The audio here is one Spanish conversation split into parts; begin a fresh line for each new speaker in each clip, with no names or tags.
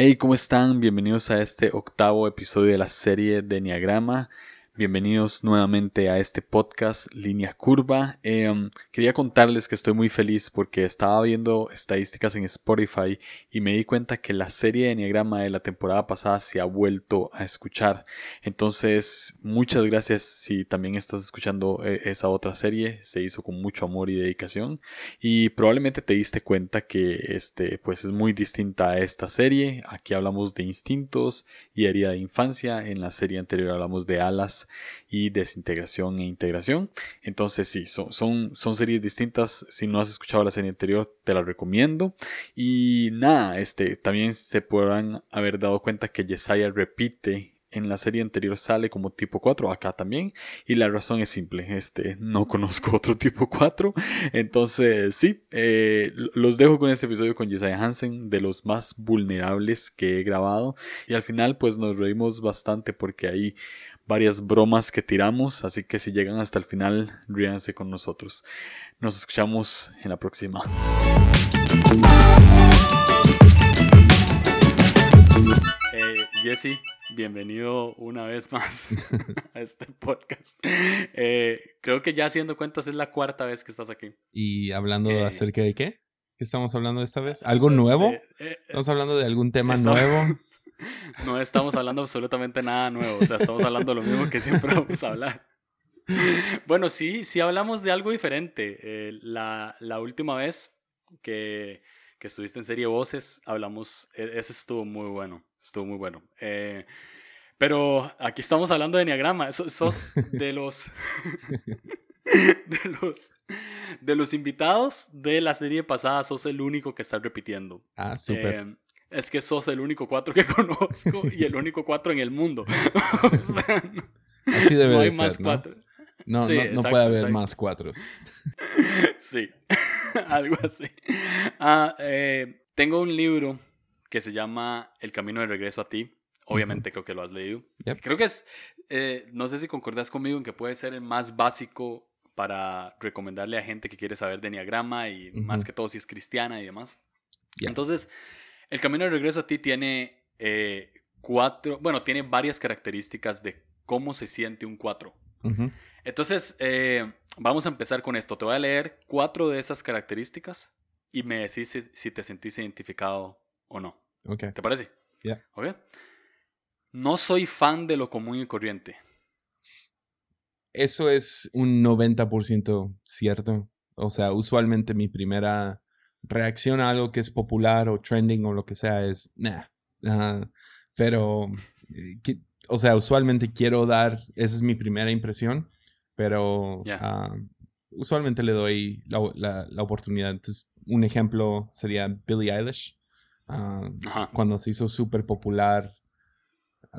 Hey, ¿cómo están? Bienvenidos a este octavo episodio de la serie de Enneagrama. Bienvenidos nuevamente a este podcast Línea Curva. Em, quería contarles que estoy muy feliz porque estaba viendo estadísticas en Spotify y me di cuenta que la serie de Enneagrama de la temporada pasada se ha vuelto a escuchar. Entonces, muchas gracias si también estás escuchando eh, esa otra serie. Se hizo con mucho amor y dedicación y probablemente te diste cuenta que este pues es muy distinta a esta serie. Aquí hablamos de instintos y herida de infancia. En la serie anterior hablamos de alas y desintegración e integración. Entonces sí, son, son, son series distintas. Si no has escuchado la serie anterior, te la recomiendo. Y nada, este, también se podrán haber dado cuenta que Yesaya repite en la serie anterior sale como tipo 4, acá también, y la razón es simple, este, no conozco otro tipo 4, entonces sí, eh, los dejo con este episodio con Jesiah Hansen, de los más vulnerables que he grabado, y al final pues nos reímos bastante porque ahí varias bromas que tiramos, así que si llegan hasta el final, ríanse con nosotros. Nos escuchamos en la próxima. Eh, Jesse, bienvenido una vez más a este podcast. Eh, creo que ya haciendo cuentas es la cuarta vez que estás aquí.
¿Y hablando eh, acerca de qué? ¿Qué estamos hablando esta vez? ¿Algo nuevo? ¿Estamos hablando de algún tema nuevo?
No estamos hablando absolutamente nada nuevo, o sea, estamos hablando lo mismo que siempre vamos a hablar. Bueno, sí, sí hablamos de algo diferente. Eh, la, la, última vez que, que, estuviste en serie Voces, hablamos, e, ese estuvo muy bueno, estuvo muy bueno. Eh, pero aquí estamos hablando de Enneagrama, sos de los... de los, de los invitados de la serie pasada, sos el único que está repitiendo.
Ah, súper. Eh,
es que sos el único cuatro que conozco y el único cuatro en el mundo.
Así debe no hay más cuatro. No, no, puede haber más cuatro.
Sí, algo así. Ah, eh, tengo un libro que se llama El Camino de Regreso a ti. Obviamente creo que lo has leído. Creo que es, eh, no sé si concordás conmigo en que puede ser el más básico para recomendarle a gente que quiere saber de Enneagrama y más que todo si es cristiana y demás. Entonces, el camino de regreso a ti tiene eh, cuatro, bueno, tiene varias características de cómo se siente un cuatro. Entonces, eh, vamos a empezar con esto. Te voy a leer cuatro de esas características y me decís si, te sentís identificado o no.
Okay.
¿Te parece?
Ya.
Okay. No soy fan de lo común y corriente.
Eso es un 90% cierto. O sea, usualmente mi primera reacción a algo que es popular o trending o lo que sea es, nah. pero, eh, o sea, usualmente quiero dar, esa es mi primera impresión, pero ah, usualmente le doy la, la, oportunidad. Entonces, un ejemplo sería Billie Eilish. Ah, cuando se hizo súper popular,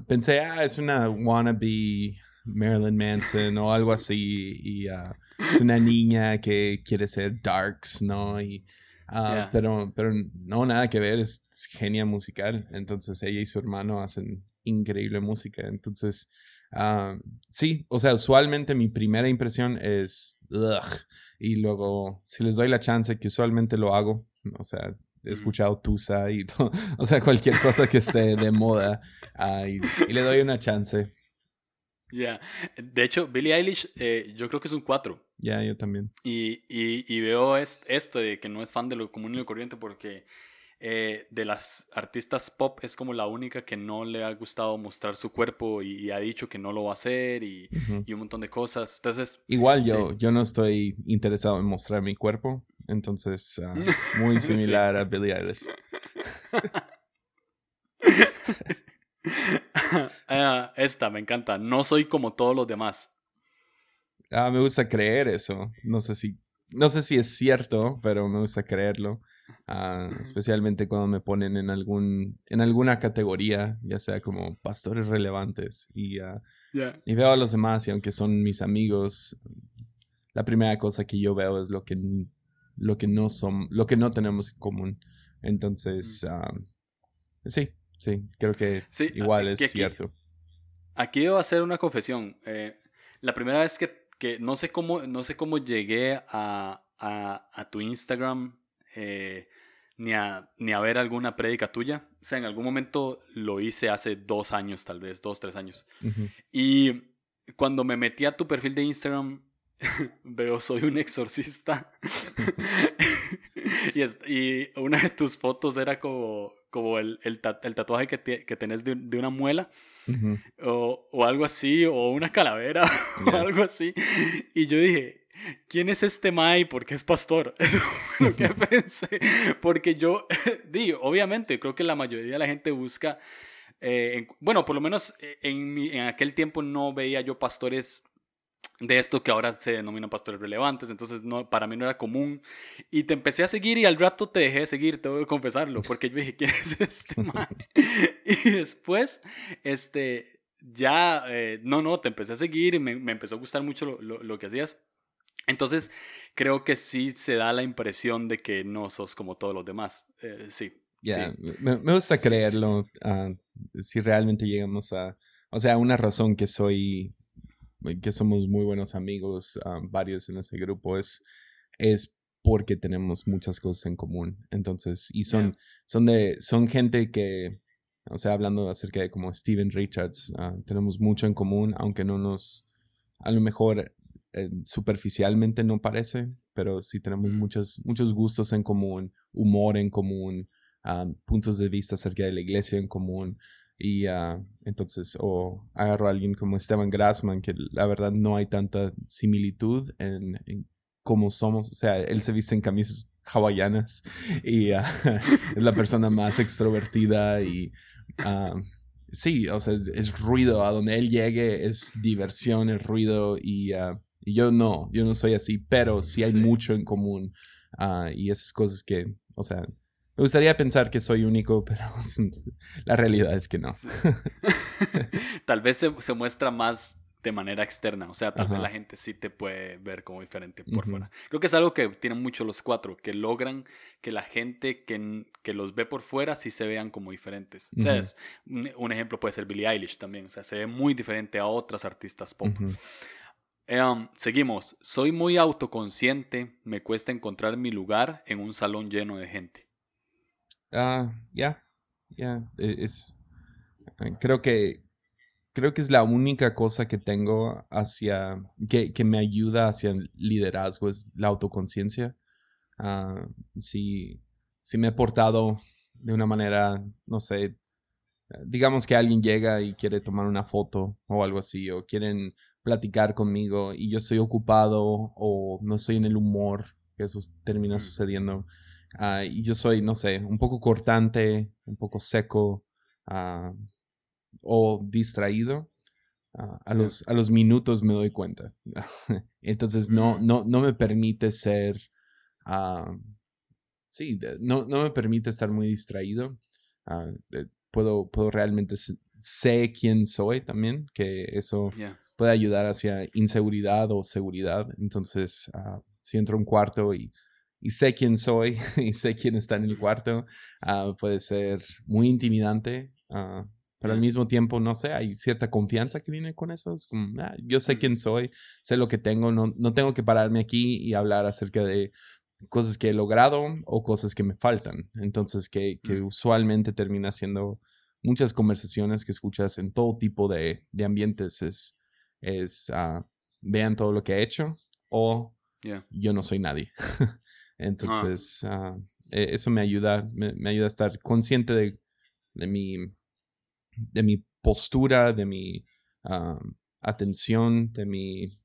pensé, ah, es una wannabe Marilyn Manson o algo así, y ah, es una niña que quiere ser darks, ¿no? Y Ah, pero, pero no, nada que ver, es, genia musical. Entonces ella y su hermano hacen increíble música. Entonces, ah, sí, o sea, usualmente mi primera impresión es, y luego, si les doy la chance, que usualmente lo hago, o sea, he escuchado Tusa y todo, o sea, cualquier cosa que esté de moda, ah, y, le doy una chance.
Ya, de hecho, Billie Eilish, eh, yo creo que es un 4.
Ya, yo también.
Y, y, y veo esto de que no es fan de lo común y lo corriente porque eh, de las artistas pop es como la única que no le ha gustado mostrar su cuerpo y, ha dicho que no lo va a hacer y, y un montón de cosas. Entonces,
igual yo, yo no estoy interesado en mostrar mi cuerpo, entonces ah, muy similar a Billie Eilish.
Ah, esta me encanta. No soy como todos los demás.
Ah, me gusta creer eso. No sé si, no sé si es cierto, pero me gusta creerlo. Ah, especialmente cuando me ponen en algún, en alguna categoría, ya sea como pastores relevantes y, uh, y veo a los demás y aunque son mis amigos, la primera cosa que yo veo es lo que, lo que no son, lo que no tenemos en común. Entonces, sí, Sí, creo que igual es cierto.
Aquí debo hacer una confesión. Eh, la primera vez que, que, no, sé cómo, no sé cómo llegué a, a, a tu Instagram, eh, ni a, ni a ver alguna prédica tuya. O sea, en algún momento lo hice hace dos años, tal vez, dos, tres años. Y cuando me metí a tu perfil de Instagram, veo soy un exorcista. y, y, una de tus fotos era como, como el, el, tatuaje que, que tenés de, de, una muela o, o, algo así, o una calavera o algo así. Y yo dije, ¿quién es este Mai? Porque es pastor. Eso es lo que pensé. Porque yo, digo, obviamente, creo que la mayoría de la gente busca, eh, bueno, por lo menos eh, en, en aquel tiempo no veía yo pastores de esto que ahora se denominan pastores relevantes, entonces no, para mí no era común. Y te empecé a seguir y al rato te dejé de seguir, tengo que confesarlo, porque yo dije, ¿quién es este man? y después, este, ya, eh, no, no, te empecé a seguir y me, me empezó a gustar mucho lo, lo, lo, que hacías. Entonces, creo que sí se da la impresión de que no sos como todos los demás. Eh, sí.
Ya, me, me, gusta creerlo. Uh, si realmente llegamos a, o sea, una razón que soy que somos muy buenos amigos, varios en ese grupo, es, es porque tenemos muchas cosas en común. Entonces, y son, son, de, son gente que, o sea, hablando acerca de como Steven Richards, ah, tenemos mucho en común, aunque no nos, a lo mejor eh, superficialmente no parece, pero sí tenemos mm. muchos, muchos gustos en común, humor en común, ah, puntos de vista acerca de la iglesia en común. Y uh, entonces, o agarro a alguien como Esteban Grassman, que la verdad no hay tanta similitud en, en cómo somos. O sea, él se viste en camisas hawaianas y uh, es la persona más extrovertida y uh, sí, o sea, es, es, ruido. A donde él llegue es diversión, es ruido y, y yo no, yo no soy así, pero sí hay sí. mucho en común y esas cosas que, o sea, me gustaría pensar que soy único, pero la realidad es que no.
tal vez se, se, muestra más de manera externa, o sea, tal Ajá. vez la gente sí te puede ver como diferente por uh -huh. fuera. Creo que es algo que tienen mucho los cuatro, que logran que la gente que, que los ve por fuera sí se vean como diferentes. Uh -huh. O sea, es, un, un, ejemplo puede ser Billie Eilish también, o sea, se ve muy diferente a otras artistas pop. Uh -huh. um, seguimos. Soy muy autoconsciente. Me cuesta encontrar mi lugar en un salón lleno de gente.
Ah, uh, ya, yeah, ya, yeah. es, creo que, creo que es la única cosa que tengo hacia, que, que me ayuda hacia el liderazgo, es la autoconciencia. Uh, si, si me he portado de una manera, no sé, digamos que alguien llega y quiere tomar una foto o algo así, o quieren platicar conmigo y yo estoy ocupado o no estoy en el humor, que eso termina sucediendo. Uh, y yo soy, no sé, un poco cortante, un poco seco uh, o distraído. Uh, a, los, a los minutos me doy cuenta. Entonces no, mm. no, no me permite ser... sí, no, no me permite estar muy distraído. puedo, puedo realmente sé quién soy también, que eso yeah. puede ayudar hacia inseguridad o seguridad. Entonces, si entro a un cuarto y y sé quién soy y sé quién está en el cuarto, uh, puede ser muy intimidante, uh, pero al mismo tiempo, no sé, hay cierta confianza que viene con eso. Es como, ah, yo sé quién soy, sé lo que tengo, no, no tengo que pararme aquí y hablar acerca de cosas que he logrado o cosas que me faltan. Entonces, que, que usualmente termina siendo muchas conversaciones que escuchas en todo tipo de, de ambientes. Es, es uh, vean todo lo que he hecho o yeah. yo no soy nadie. Entonces, ah. uh, eso me ayuda, me, me, ayuda a estar consciente de, de, mi, de mi postura, de mi uh, atención, de mi,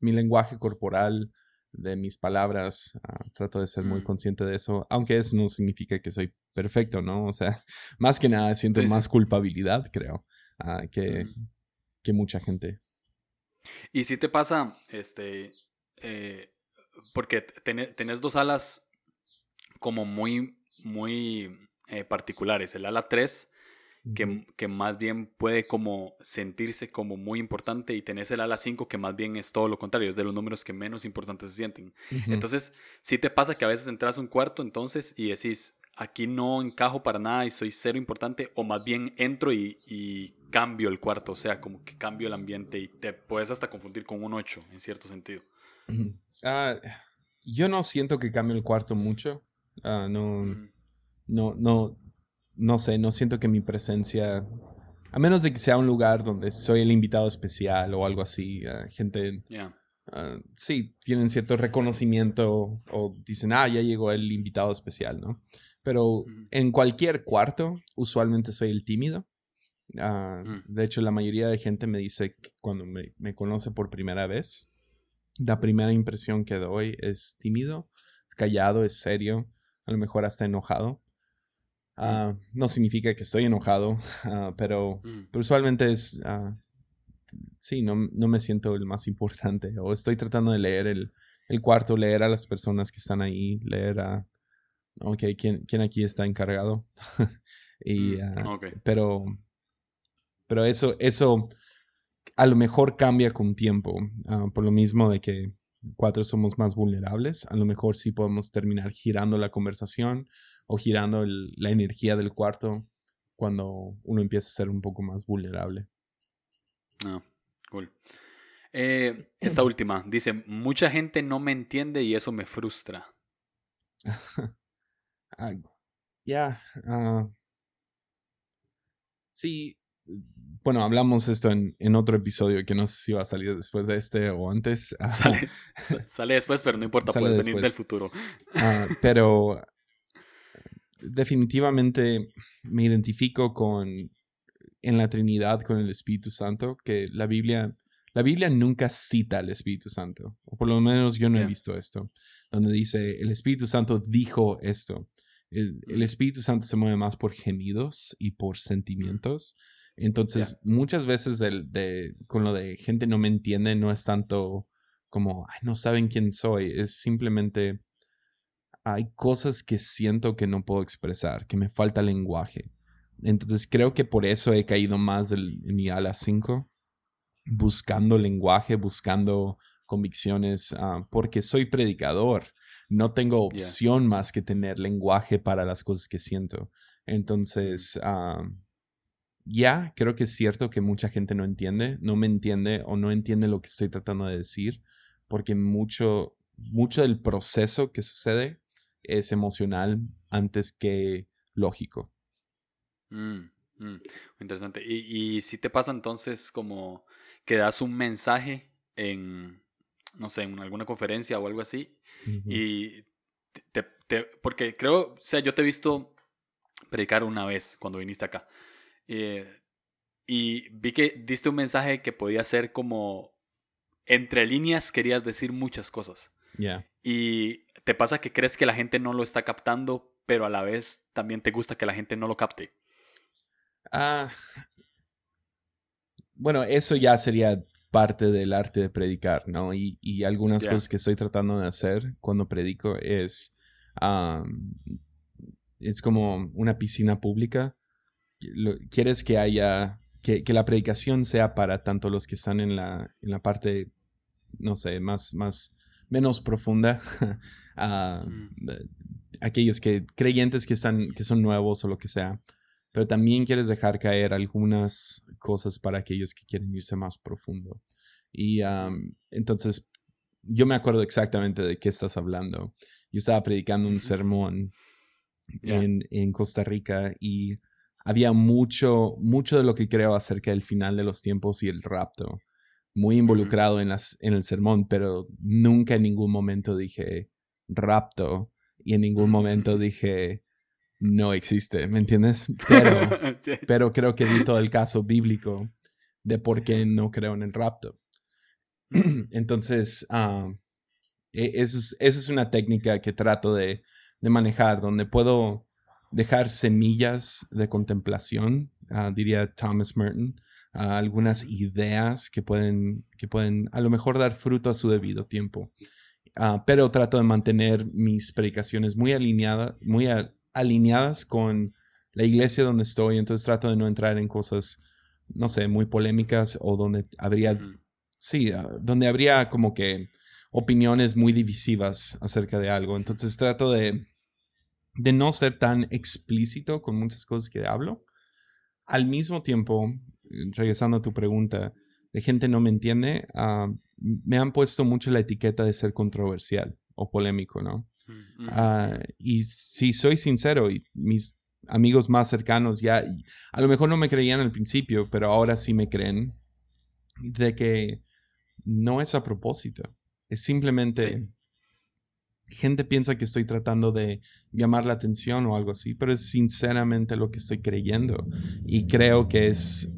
mi lenguaje corporal, de mis palabras. Uh, trato de ser muy mm. consciente de eso, aunque eso no significa que soy perfecto, ¿no? O sea, más que nada siento sí, más culpabilidad, creo, que, mm. que mucha gente.
Y si te pasa, este, eh, porque ten, tenés dos alas como muy, muy eh, particulares. El ala 3, que, que, más bien puede como sentirse como muy importante, y tenés el ala 5, que más bien es todo lo contrario, es de los números que menos importantes se sienten. Uh -huh. Entonces, si te pasa que a veces entras a un cuarto entonces y decís, aquí no encajo para nada y soy cero importante, o más bien entro y, y cambio el cuarto, o sea, como que cambio el ambiente y te puedes hasta confundir con un 8 en cierto sentido.
Uh, yo no siento que cambie el cuarto mucho. Uh, no, mm. no, no, no sé, no siento que mi presencia, a menos de que sea un lugar donde soy el invitado especial o algo así, uh, gente, uh, sí, tienen cierto reconocimiento o dicen, ah, ya llegó el invitado especial, ¿no? Pero en cualquier cuarto, usualmente soy el tímido. Uh, de hecho, la mayoría de gente me dice que cuando me, me, conoce por primera vez, la primera impresión que doy es tímido, es callado, es serio, a lo mejor hasta enojado. Uh, no significa que estoy enojado, uh, pero, pero, usualmente es, sí, no, no, me siento el más importante. O estoy tratando de leer el, el cuarto, leer a las personas que están ahí, leer a, ok, ¿quién, quién aquí está encargado? y, mm, Pero pero eso, eso a lo mejor cambia con tiempo, ah, por lo mismo de que cuatro somos más vulnerables, a lo mejor sí podemos terminar girando la conversación o girando la energía del cuarto cuando uno empieza a ser un poco más vulnerable.
Ah, cool. Eh, esta última dice, mucha gente no me entiende y eso me frustra.
Ah, ya, ah, sí, bueno, hablamos esto en, en, otro episodio que no sé si va a salir después de este o antes.
Sale, sale después, pero no importa, puede venir del futuro.
Ah, pero definitivamente me identifico con en la Trinidad con el Espíritu Santo, que la Biblia, la Biblia nunca cita al Espíritu Santo, o por lo menos yo no he visto esto, donde dice el Espíritu Santo dijo esto. El, el, Espíritu Santo se mueve más por gemidos y por sentimientos. Entonces, muchas veces de, con lo de gente no me entiende, no es tanto como, no saben quién soy, es simplemente, hay cosas que siento que no puedo expresar, que me falta lenguaje. Entonces, creo que por eso he caído más en mi ala 5, buscando lenguaje, buscando convicciones, ah, porque soy predicador. No tengo opción más que tener lenguaje para las cosas que siento. Entonces, ya creo que es cierto que mucha gente no entiende, no me entiende o no entiende lo que estoy tratando de decir, porque mucho, mucho del proceso que sucede es emocional antes que lógico.
Mm, mm, interesante. ¿Y, si te pasa entonces como que das un mensaje en, no sé, en alguna conferencia o algo así, y te, porque creo, o sea, yo te he visto predicar una vez cuando viniste acá. Eh, y vi que diste un mensaje que podía ser como entre líneas querías decir muchas cosas. Y te pasa que crees que la gente no lo está captando, pero a la vez también te gusta que la gente no lo capte.
Ah. Bueno, eso ya sería parte del arte de predicar, ¿no? Y, y algunas cosas que estoy tratando de hacer cuando predico es. es como una piscina pública quieres que haya, que, la predicación sea para tanto los que están en la, en la parte, no sé, más, más, menos profunda, a mm. aquellos que, creyentes que, están, que son nuevos o lo que sea, pero también quieres dejar caer algunas cosas para aquellos que quieren irse más profundo. Y entonces, yo me acuerdo exactamente de qué estás hablando. Yo estaba predicando un sermón en, en Costa Rica y había mucho, mucho de lo que creo acerca del final de los tiempos y el rapto, muy involucrado en, las, en el sermón, pero nunca en ningún momento dije rapto y en ningún momento dije no existe, ¿me entiendes? Pero, pero creo que di todo el caso bíblico de por qué no creo en el rapto. Entonces, uh, esa es, una técnica que trato de, de manejar, donde puedo dejar semillas de contemplación, ah, diría Thomas Merton, algunas ideas que pueden, que pueden a lo mejor dar fruto a su debido tiempo. Ah, pero trato de mantener mis predicaciones muy, alineadas muy alineadas con la iglesia donde estoy, entonces trato de no entrar en cosas, no sé, muy polémicas o donde habría, sí, ah, donde habría como que opiniones muy divisivas acerca de algo. Entonces trato de de no ser tan explícito con muchas cosas que hablo. Al mismo tiempo, regresando a tu pregunta, de gente no me entiende, ah, me han puesto mucho la etiqueta de ser controversial o polémico, ¿no? Ah, y si soy sincero, y mis amigos más cercanos ya, a lo mejor no me creían al principio, pero ahora sí me creen, de que no es a propósito, es simplemente... Gente piensa que estoy tratando de llamar la atención o algo así, pero es sinceramente lo que estoy creyendo y creo que es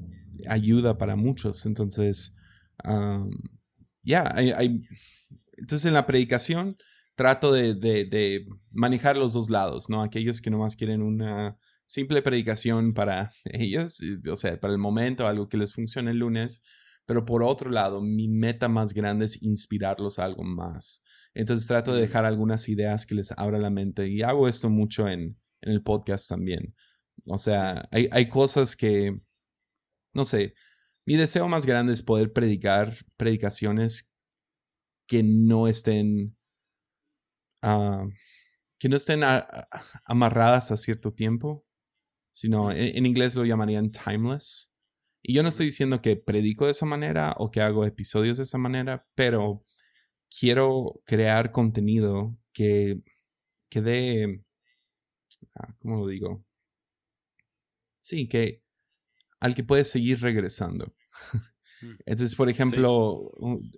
ayuda para muchos. Entonces, ya, hay, entonces en la predicación trato de, manejar los dos lados, ¿no? Aquellos que nomás quieren una simple predicación para ellos, o sea, para el momento, algo que les funcione el lunes, pero por otro lado, mi meta más grande es inspirarlos a algo más. Entonces trato de dejar algunas ideas que les abra la mente y hago esto mucho en, en el podcast también. O sea, hay, hay cosas que, no sé, mi deseo más grande es poder predicar predicaciones que no estén, ah, que no estén amarradas a cierto tiempo, sino en, inglés lo llamarían timeless. Y yo no estoy diciendo que predico de esa manera o que hago episodios de esa manera, pero quiero crear contenido que, que dé, ah, ¿cómo lo digo? Sí, que al que puedes seguir regresando. Mm. Entonces, por ejemplo,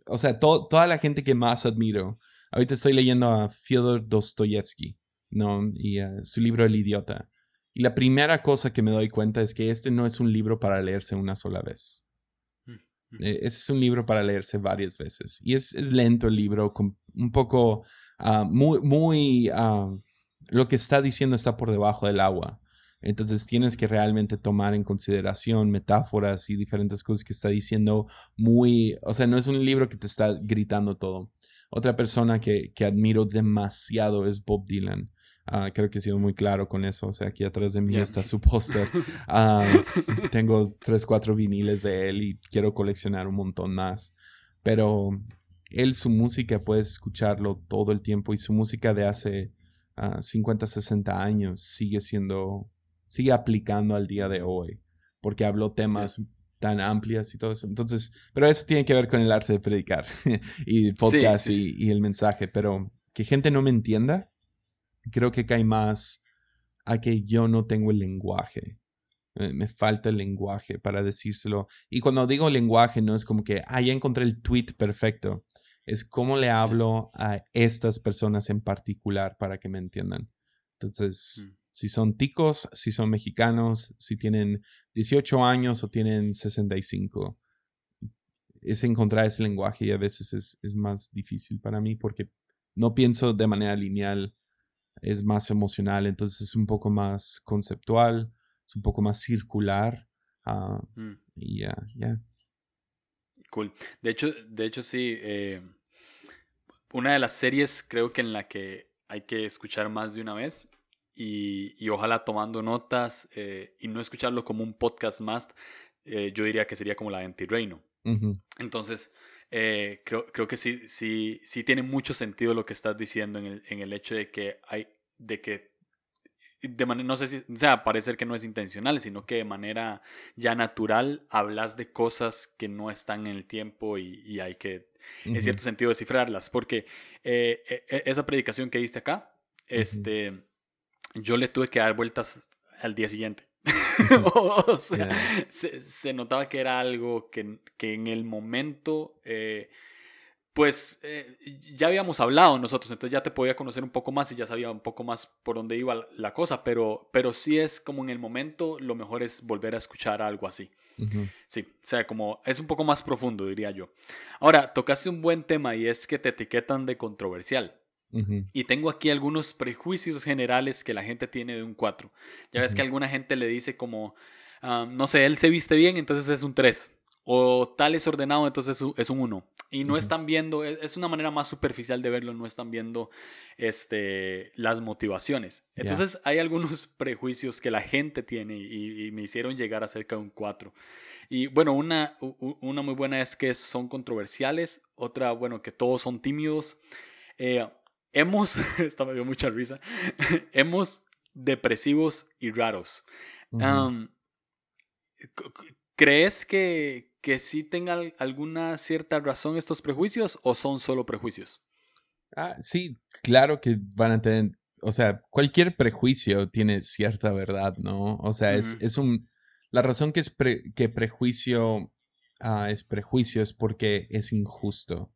o sea, toda la gente que más admiro, ahorita estoy leyendo a Fyodor Dostoyevsky, ¿no? Y su libro El idiota. Y la primera cosa que me doy cuenta es que este no es un libro para leerse una sola vez. Mm, mm. E, es un libro para leerse varias veces. Y es, lento el libro, un poco ah, muy, muy, ah, lo que está diciendo está por debajo del agua. Entonces tienes que realmente tomar en consideración metáforas y diferentes cosas que está diciendo muy, o sea, no es un libro que te está gritando todo. Otra persona que, que admiro demasiado es Bob Dylan. Ah, creo que he sido muy claro con eso. O sea, aquí atrás de mí está su póster. Ah, tengo tres, cuatro viniles de él y quiero coleccionar un montón más. Pero él, su música, puedes escucharlo todo el tiempo y su música de hace 50, ah, 60 años sigue siendo sigue aplicando al día de hoy, porque habló temas tan amplias y todo eso. Entonces, pero eso tiene que ver con el arte de predicar y podcast Y, el mensaje, pero que gente no me entienda, creo que cae más a que yo no tengo el lenguaje. Me falta el lenguaje para decírselo. Y cuando digo lenguaje, no es como que, ah, ya encontré el tweet perfecto. Es cómo le hablo a estas personas en particular para que me entiendan. Entonces, mm si son ticos, si son mexicanos, si tienen 18 años o tienen 65. Es encontrar ese lenguaje y a veces es, es más difícil para mí porque no pienso de manera lineal, es más emocional, entonces es un poco más conceptual, es un poco más circular. Ah, mm. Y ya, ya.
Cool. De hecho, de hecho sí, eh, una de las series creo que en la que hay que escuchar más de una vez y, ojalá tomando notas eh, y no escucharlo como un podcast más, eh, yo diría que sería como la anti-reino. Entonces, eh, creo, creo que sí, sí, sí tiene mucho sentido lo que estás diciendo en el, en el hecho de que hay, de que de manera, no sé si, o sea, parecer que no es intencional, sino que de manera ya natural hablas de cosas que no están en el tiempo y, hay que, en cierto sentido, descifrarlas. Porque e, e, esa predicación que diste acá, este, yo le tuve que dar vueltas al día siguiente. o sea, se, notaba que era algo que, que en el momento, eh, pues eh, ya habíamos hablado nosotros, entonces ya te podía conocer un poco más y ya sabía un poco más por dónde iba la cosa, pero, pero sí es como en el momento lo mejor es volver a escuchar algo así. Sí, o sea, como es un poco más profundo, diría yo. Ahora, tocaste un buen tema y es que te etiquetan de controversial. Y tengo aquí algunos prejuicios generales que la gente tiene de un 4. Ya ves que alguna gente le dice como, ah, no sé, él se viste bien, entonces es un 3. O tal es ordenado, entonces es un 1. Y no están viendo, e, es una manera más superficial de verlo, no están viendo este, las motivaciones. Entonces hay algunos prejuicios que la gente tiene y, me hicieron llegar acerca de un 4. Y bueno, una, una muy buena es que son controversiales, otra, bueno, que todos son tímidos. Eh, hemos, esta me dio mucha risa, hemos depresivos y raros. ¿Crees que, que sí tengan alguna cierta razón estos prejuicios o son solo prejuicios?
Ah, sí, claro que van a tener, o sea, cualquier prejuicio tiene cierta verdad, ¿no? O sea, es, es un, la razón que es que prejuicio ah, es prejuicio es porque es injusto.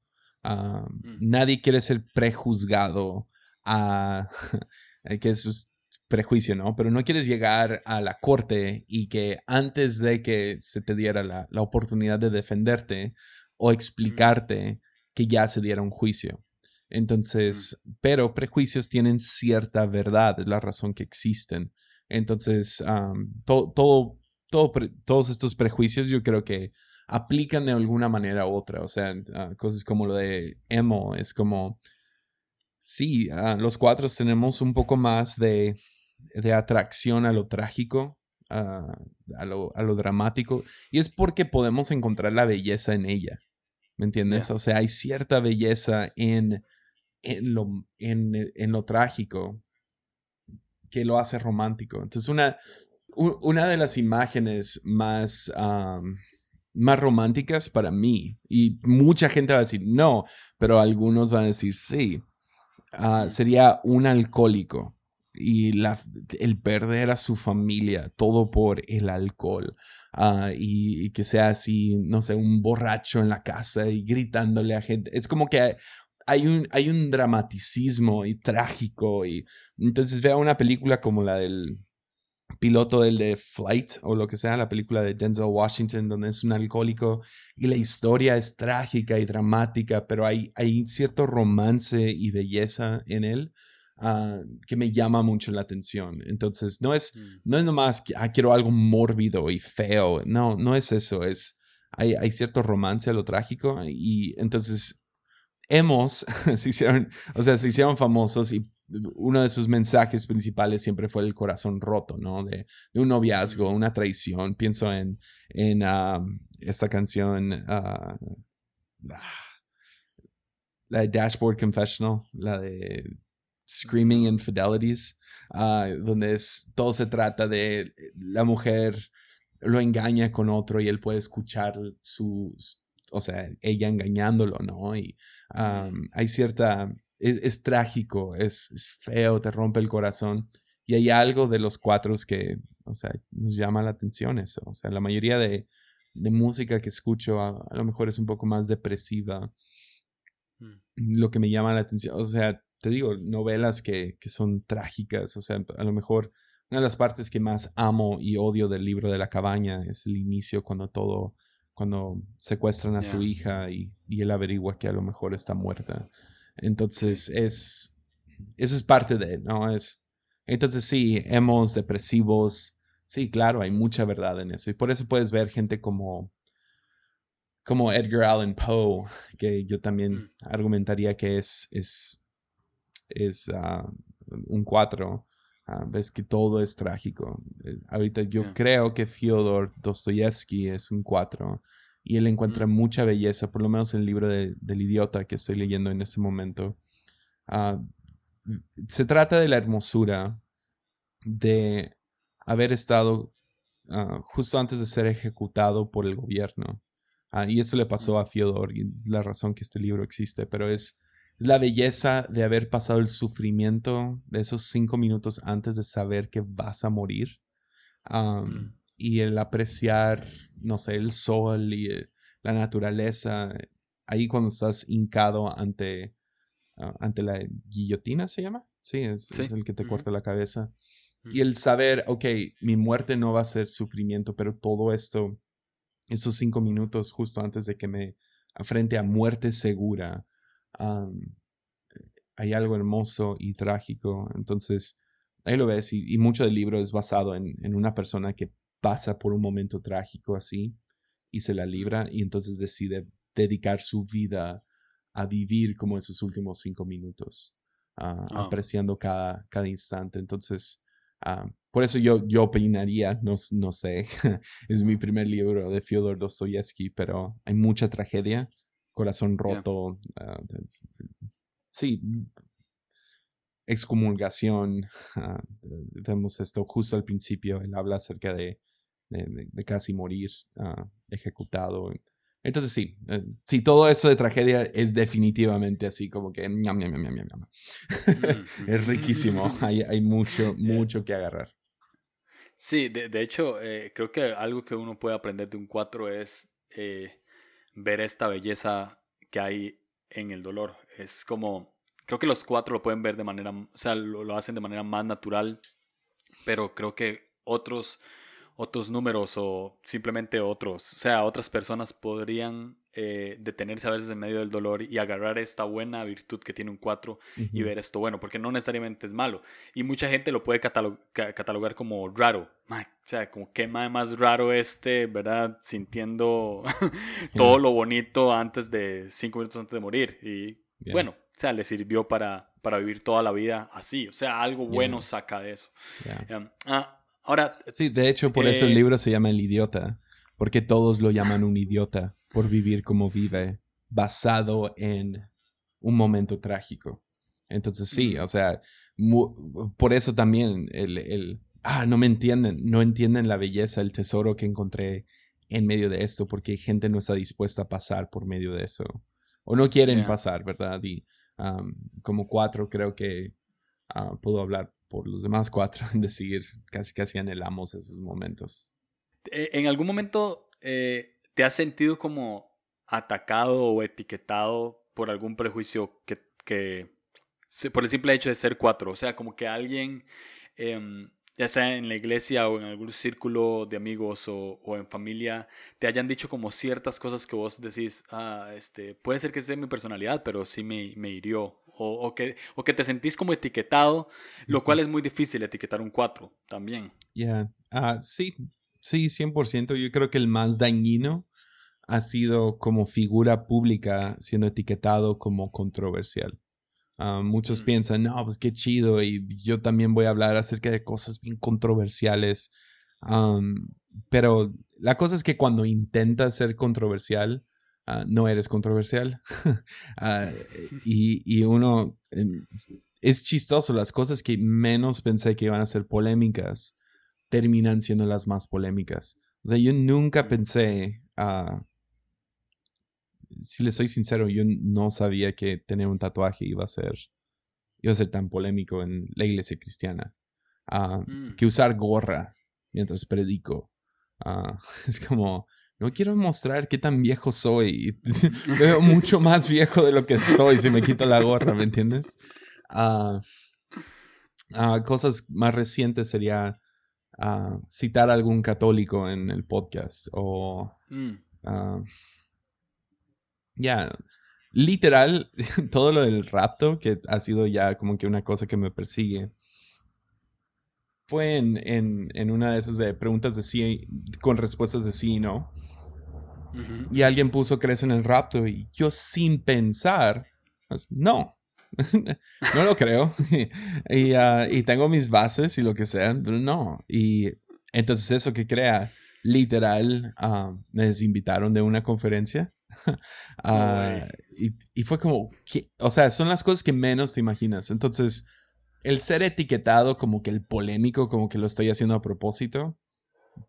Ah, mm. Nadie quiere ser prejuzgado a, que es prejuicio, ¿no? Pero no quieres llegar a la corte y que antes de que se te diera la, la oportunidad de defenderte o explicarte que ya se diera un juicio. Entonces, pero prejuicios tienen cierta verdad, es la razón que existen. Entonces, todo, todo, todos estos prejuicios yo creo que aplican de alguna manera u otra. O sea, ah, cosas como lo de emo, es como, sí, ah, los cuatro tenemos un poco más de, de atracción a lo trágico, ah, a, lo, a, lo, dramático, y es porque podemos encontrar la belleza en ella. ¿Me entiendes? O sea, hay cierta belleza en en lo, en, en lo trágico que lo hace romántico. Entonces, una, una de las imágenes más, más románticas para mí, y mucha gente va a decir no, pero algunos van a decir sí, ah, sería un alcohólico y la, el perder a su familia, todo por el alcohol. Y, y, que sea así, no sé, un borracho en la casa y gritándole a gente. Es como que hay un, hay un dramaticismo y trágico. Y entonces vea una película como la del piloto del de Flight o lo que sea, la película de Denzel Washington, donde es un alcohólico y la historia es trágica y dramática, pero hay, hay cierto romance y belleza en él. Ah, que me llama mucho la atención. Entonces, no es, mm. no es nomás que ah, quiero algo mórbido y feo. No, no es eso. Es, hay, hay cierto romance a lo trágico y entonces hemos, se hicieron, o sea, se hicieron famosos y uno de sus mensajes principales siempre fue el corazón roto, ¿no? De, un noviazgo, una traición. Pienso en, en esta canción, uh, la de Dashboard Confessional, la de Screaming Infidelities, uh, donde es, todo se trata de la mujer lo engaña con otro y él puede escuchar sus o sea, ella engañándolo, ¿no? Y hay cierta, es, trágico, es, feo, te rompe el corazón. Y hay algo de los cuatro que, o sea, nos llama la atención eso. O sea, la mayoría de, de música que escucho a, lo mejor es un poco más depresiva. Mm. Lo que me llama la atención, o sea, te digo, novelas que, que son trágicas, o sea, a lo mejor una de las partes que más amo y odio del libro de la cabaña es el inicio cuando todo cuando secuestran a su hija y, y, él averigua que a lo mejor está muerta. Entonces es, eso es parte de, ¿no? Es, entonces sí, hemos depresivos, sí, claro, hay mucha verdad en eso. Y por eso puedes ver gente como, como Edgar Allan Poe, que yo también mm. argumentaría que es, es, es ah, un 4, Ah, ves que todo es trágico. Eh, ahorita yo creo que Fyodor Dostoyevsky es un cuatro y él encuentra mm. mucha belleza, por lo menos en el libro de, del idiota que estoy leyendo en ese momento. Ah, se trata de la hermosura de haber estado ah, justo antes de ser ejecutado por el gobierno. y eso le pasó mm. a Fyodor y es la razón que este libro existe, pero es es la belleza de haber pasado el sufrimiento de esos cinco minutos antes de saber que vas a morir. Mm. Y el apreciar, no sé, el sol y eh, la naturaleza. Ahí cuando estás hincado ante, ah, ante la guillotina, ¿se llama? Sí, es, el que te corta la cabeza. Y el saber, ok, mi muerte no va a ser sufrimiento, pero todo esto, esos cinco minutos justo antes de que me afrente a muerte segura, hay algo hermoso y trágico. Entonces, ahí lo ves, y, mucho del libro es basado en, en, una persona que pasa por un momento trágico así y se la libra y entonces decide dedicar su vida a vivir como esos últimos cinco minutos, ah. apreciando cada, cada instante. Entonces, ah, por eso yo, yo opinaría, no, no sé, es mi primer libro de Fyodor Dostoyevsky, pero hay mucha tragedia corazón roto, ah, sí, excomulgación. Ah, vemos esto justo al principio, él habla acerca de, de, casi morir ah, ejecutado. Entonces sí, eh, sí, todo eso de tragedia es definitivamente así, como que ñam, ñam, ñam, ñam, ñam. es riquísimo, hay, hay mucho, mucho que agarrar.
Sí, de, de hecho, eh, creo que algo que uno puede aprender de un 4 es eh, ver esta belleza que hay en el dolor. Es como, creo que los cuatro lo pueden ver de manera, o sea, lo, lo hacen de manera más natural, pero creo que otros otros números o simplemente otros, o sea, otras personas podrían eh, detenerse a veces en medio del dolor y agarrar esta buena virtud que tiene un 4 y ver esto bueno, porque no necesariamente es malo. Y mucha gente lo puede catalogar como raro. o sea, como que más raro este, ¿verdad? Sintiendo todo lo bonito antes de, cinco minutos antes de morir. Y bueno, o sea, le sirvió para, para vivir toda la vida así. O sea, algo bueno saca de eso. ah, Ahora.
Sí, de hecho, por eso el eh, libro se llama El idiota. Porque todos lo llaman un idiota por vivir como vive, basado en un momento trágico. Entonces, sí, o sea, por eso también el, el. Ah, no me entienden. No entienden la belleza, el tesoro que encontré en medio de esto, porque gente no está dispuesta a pasar por medio de eso. O no quieren pasar, ¿verdad? Y como cuatro, creo que uh, puedo hablar por los demás cuatro en decir casi casi anhelamos esos momentos.
Eh, ¿En algún momento eh, te has sentido como atacado o etiquetado por algún prejuicio que, que por el simple hecho de ser cuatro? O sea, como que alguien, em, ya sea en la iglesia o en algún círculo de amigos o, o, en familia, te hayan dicho como ciertas cosas que vos decís, ah, este, puede ser que sea mi personalidad, pero sí me, me hirió o, que, o que te sentís como etiquetado, lo cual es muy difícil etiquetar un 4 también.
Ya, ah, sí, sí, 100%. Yo creo que el más dañino ha sido como figura pública siendo etiquetado como controversial. Ah, muchos mm. piensan, no, pues qué chido, y yo también voy a hablar acerca de cosas bien controversiales. pero la cosa es que cuando intentas ser controversial, Ah, no eres controversial. Ah, y, uno, em, es chistoso, las cosas que menos pensé que iban a ser polémicas terminan siendo las más polémicas. O sea, yo nunca pensé, uh, si le soy sincero, yo no sabía que tener un tatuaje iba a ser, iba a ser tan polémico en la iglesia cristiana. Mm. Que usar gorra mientras predico. es como, no quiero mostrar qué tan viejo soy. Veo mucho más viejo de lo que estoy si me quito la gorra, ¿me entiendes? Ah, ah, cosas más recientes sería uh, citar a algún católico en el podcast o... Mm. ya, literal, todo lo del rapto, que ha sido ya como que una cosa que me persigue fue en, en, en, una de esas de preguntas de sí con respuestas de sí y no. Y alguien puso crees en el rapto y yo sin pensar, pues, no, no lo creo. y, ah, y, tengo mis bases y lo que sea, pero no. Y entonces eso que crea, literal, ah, me desinvitaron de una conferencia. Ah, y, y, fue como, o sea, son las cosas que menos te imaginas. Entonces, el ser etiquetado como que el polémico, como que lo estoy haciendo a propósito,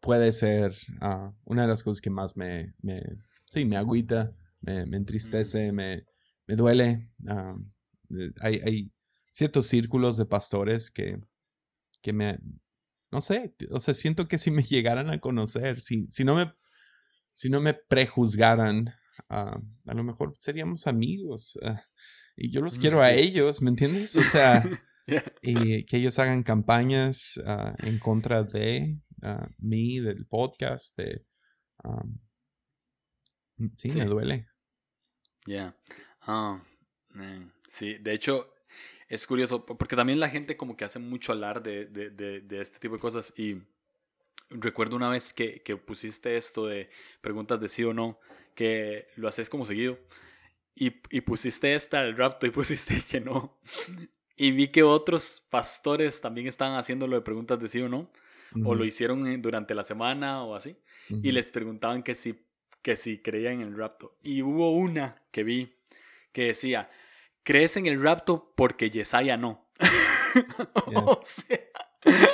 puede ser ah, una de las cosas que más me, me sí, me agüita, me, entristece, me, me duele. Ah, eh, hay, hay, ciertos círculos de pastores que, que me, no sé, o sea, siento que si me llegaran a conocer, si, si, no, me, si no me prejuzgaran, ah, a lo mejor seríamos amigos. y yo los quiero a ellos, ¿me entiendes? O sea, y que ellos hagan campañas en contra de uh, mí, del podcast, de... sí, me duele.
Ya. Ah, sí, de hecho, es curioso, porque también la gente como que hace mucho hablar de, de, de, este tipo de cosas y recuerdo una vez que, que, pusiste esto de preguntas de sí o no, que lo haces como seguido. Y, y pusiste esta, el rapto, y pusiste que no. Y vi que otros pastores también estaban haciéndolo de preguntas de sí o no o lo hicieron durante la semana o así, y les preguntaban que si, que si creían en el rapto. Y hubo una que vi que decía, ¿crees en el rapto porque Yesaya no? o sea,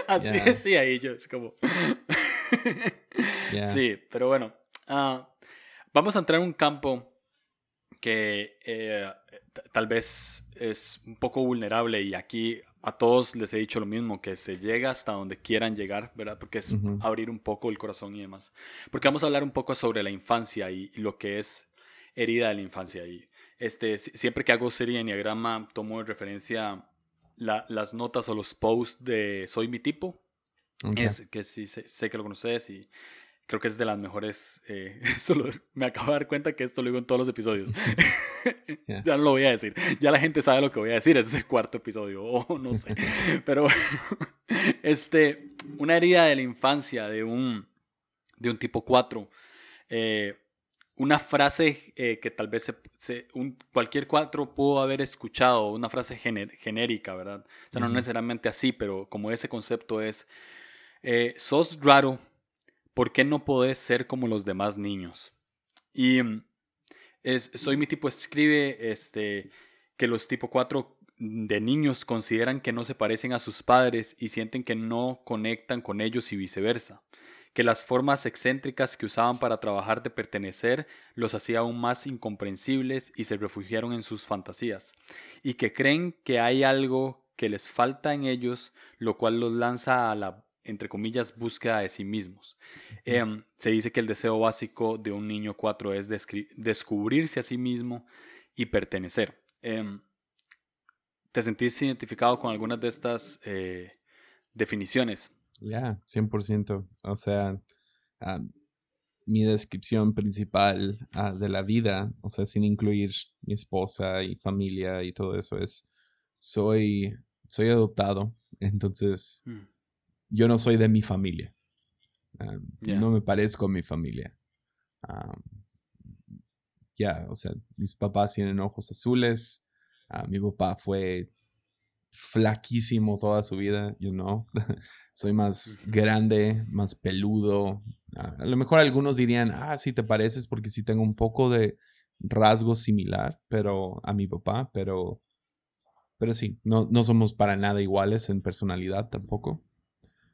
así decía ellos, como... sí, pero bueno. Ah, vamos a entrar en un campo que eh, tal vez es un poco vulnerable y aquí a todos les he dicho lo mismo, que se llega hasta donde quieran llegar, ¿verdad? Porque es abrir un poco el corazón y demás. Porque vamos a hablar un poco sobre la infancia y, lo que es herida de la infancia. Y este, siempre que hago serie de Enneagrama, tomo en referencia las notas o los posts de Soy mi tipo, es, que sí sé, que lo conoces y creo que es de las mejores. Eh, me acabo de dar cuenta que esto lo digo en todos los episodios. ya no lo voy a decir. Ya la gente sabe lo que voy a decir. Es el cuarto episodio, o no sé. Pero bueno, este, una herida de la infancia de un, de un tipo 4. Eh, una frase eh, que tal vez se, un, cualquier cuatro pudo haber escuchado, una frase genérica, ¿verdad? O sea, no necesariamente así, pero como ese concepto es, sos raro, ¿por qué no podés ser como los demás niños? Y mm, soy mi tipo escribe este, que los tipo 4 de niños consideran que no se parecen a sus padres y sienten que no conectan con ellos y viceversa que las formas excéntricas que usaban para trabajar de pertenecer los hacía aún más incomprensibles y se refugiaron en sus fantasías, y que creen que hay algo que les falta en ellos, lo cual los lanza a la entre comillas, búsqueda de sí mismos. Em, se dice que el deseo básico de un niño 4 es descubrirse a sí mismo y pertenecer. Em, ¿Te sentís identificado con algunas de estas eh, definiciones?
Ya, 100%. O sea, ah, mi descripción principal ah, de la vida, o sea, sin incluir mi esposa y familia y todo eso, es, soy, soy adoptado, entonces mm. Yo no soy de mi familia. Ah, no me parezco a mi familia. ya, o sea, mis papás tienen ojos azules, mi papá fue flaquísimo toda su vida, you know. Soy más grande, más peludo. Ah, a lo mejor algunos dirían, ah, sí te pareces porque sí tengo un poco de rasgo similar, pero a mi papá, pero, pero sí, no, no somos para nada iguales en personalidad tampoco.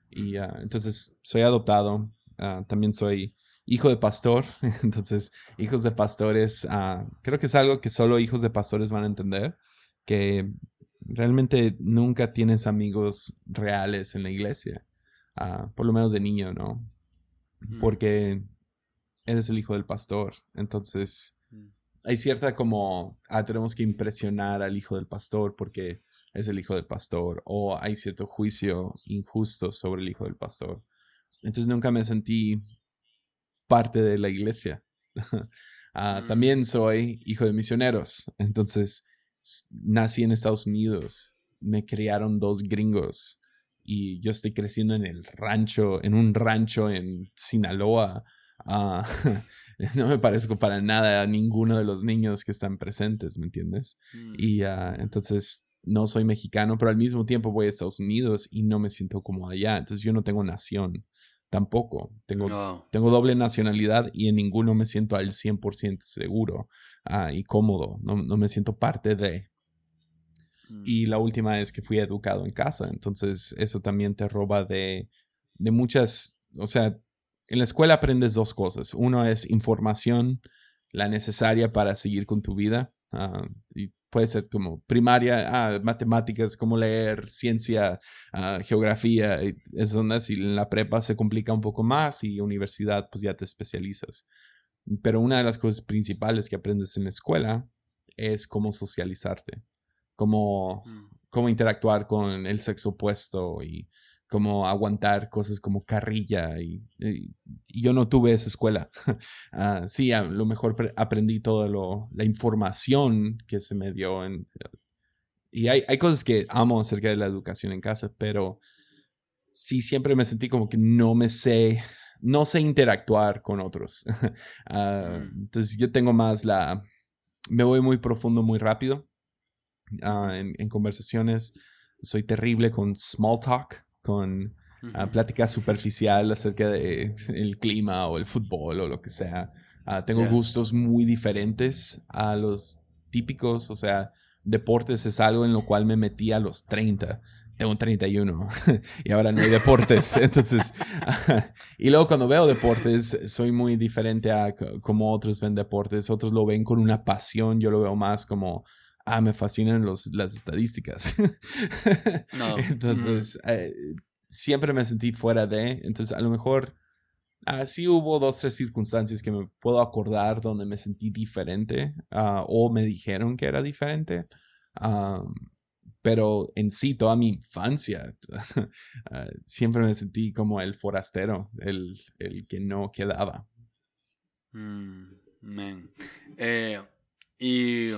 Y ah, entonces soy adoptado, ah, también soy hijo de pastor, entonces hijos de pastores, creo que es algo que solo hijos de pastores van a entender, que realmente nunca tienes amigos reales en la iglesia, ah, por lo menos de niño, ¿no? Mm. Porque eres el hijo del pastor, entonces mm. hay cierta como, ah, tenemos que impresionar al hijo del pastor porque es el hijo del pastor, o hay cierto juicio injusto sobre el hijo del pastor. Entonces nunca me sentí parte de la iglesia. Ah, mm. También soy hijo de misioneros, entonces nací en Estados Unidos, me criaron dos gringos y yo estoy creciendo en el rancho, en un rancho en Sinaloa. Ah, no me parezco para nada a ninguno de los niños que están presentes, ¿me entiendes? Mm. Y uh, entonces no soy mexicano, pero al mismo tiempo voy a Estados Unidos y no me siento como allá. Entonces yo no tengo nación tampoco. Tengo, tengo doble nacionalidad y en ninguno me siento al 100% seguro ah, y cómodo. No, no, me siento parte de. Mm. Y la última es que fui educado en casa. Entonces eso también te roba de, de muchas, o sea, en la escuela aprendes dos cosas. Uno es información, la necesaria para seguir con tu vida. Uh, y puede ser como primaria, ah, matemáticas, como leer, ciencia, ah, geografía, es donde si en la prepa se complica un poco más y universidad pues ya te especializas. Pero una de las cosas principales que aprendes en la escuela es cómo socializarte, cómo, mm. cómo interactuar con el sexo opuesto y como aguantar cosas como carrilla y, yo no tuve esa escuela. Ah, sí, a lo mejor aprendí toda la información que se me dio en, y hay, hay, cosas que amo acerca de la educación en casa, pero sí siempre me sentí como que no me sé, no sé interactuar con otros. Ah, entonces yo tengo más la, me voy muy profundo muy rápido ah, en, en conversaciones. Soy terrible con small talk con uh, plática superficial acerca del el clima o el fútbol o lo que sea. Ah, tengo gustos muy diferentes a los típicos, o sea, deportes es algo en lo cual me metí a los 30, tengo 31 y ahora no hay deportes. Entonces, y luego cuando veo deportes, soy muy diferente a como otros ven deportes. Otros lo ven con una pasión, yo lo veo más como, ah, me fascinan los, las estadísticas. No. Entonces, eh, siempre me sentí fuera de, entonces a lo mejor... sí hubo dos, tres circunstancias que me puedo acordar donde me sentí diferente ah, o me dijeron que era diferente pero en sí, toda mi infancia, ah, siempre me sentí como el forastero, el, el que no quedaba.
Mm, eh, y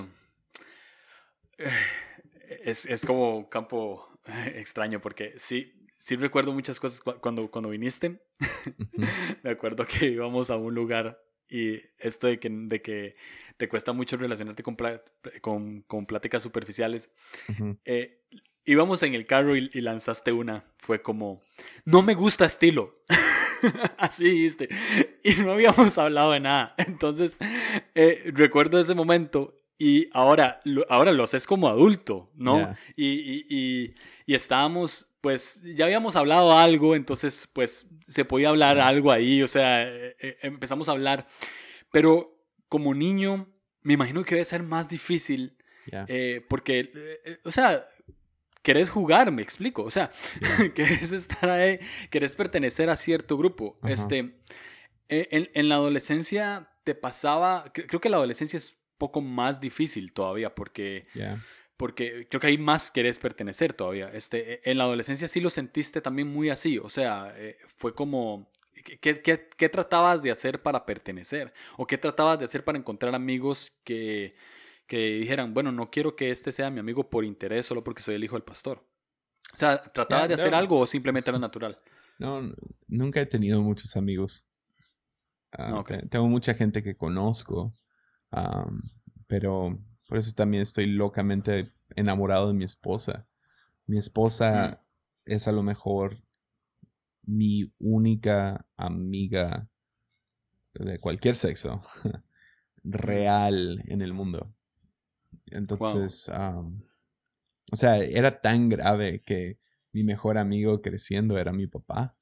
es, es, como un campo extraño porque sí, sí recuerdo muchas cosas cuando, cuando viniste. me acuerdo que íbamos a un lugar y esto de que, de que te cuesta mucho relacionarte con, con, con pláticas superficiales. Eh, íbamos en el carro y, lanzaste una. Fue como, no me gusta estilo. Así dijiste. Y no habíamos hablado de nada. Entonces, eh, recuerdo ese momento y ahora, ahora lo haces como adulto, ¿no? Y, y, y, y, estábamos, pues, ya habíamos hablado algo, entonces, pues, se podía hablar algo ahí, o sea, eh, eh, empezamos a hablar. Pero como niño, me imagino que debe ser más difícil, eh, porque, o sea, querés jugar, me explico, o sea, querés estar ahí, querés pertenecer a cierto grupo. Este, en, en la adolescencia te pasaba, creo que la adolescencia es poco más difícil todavía porque, porque creo que hay más querés pertenecer todavía. Este, e, en la adolescencia sí lo sentiste también muy así, o sea, eh, fue como... ¿qué, qué, qué, tratabas de hacer para pertenecer? ¿O qué tratabas de hacer para encontrar amigos que, que dijeran, bueno, no quiero que este sea mi amigo por interés, solo porque soy el hijo del pastor? O sea, ¿tratabas de hacer algo o simplemente era natural?
No, nunca he tenido muchos amigos. Ah, tengo mucha gente que conozco, pero por eso también estoy locamente enamorado de mi esposa. Mi esposa es a lo mejor mi única amiga de cualquier sexo real en el mundo. Entonces, o sea, era tan grave que mi mejor amigo creciendo era mi papá.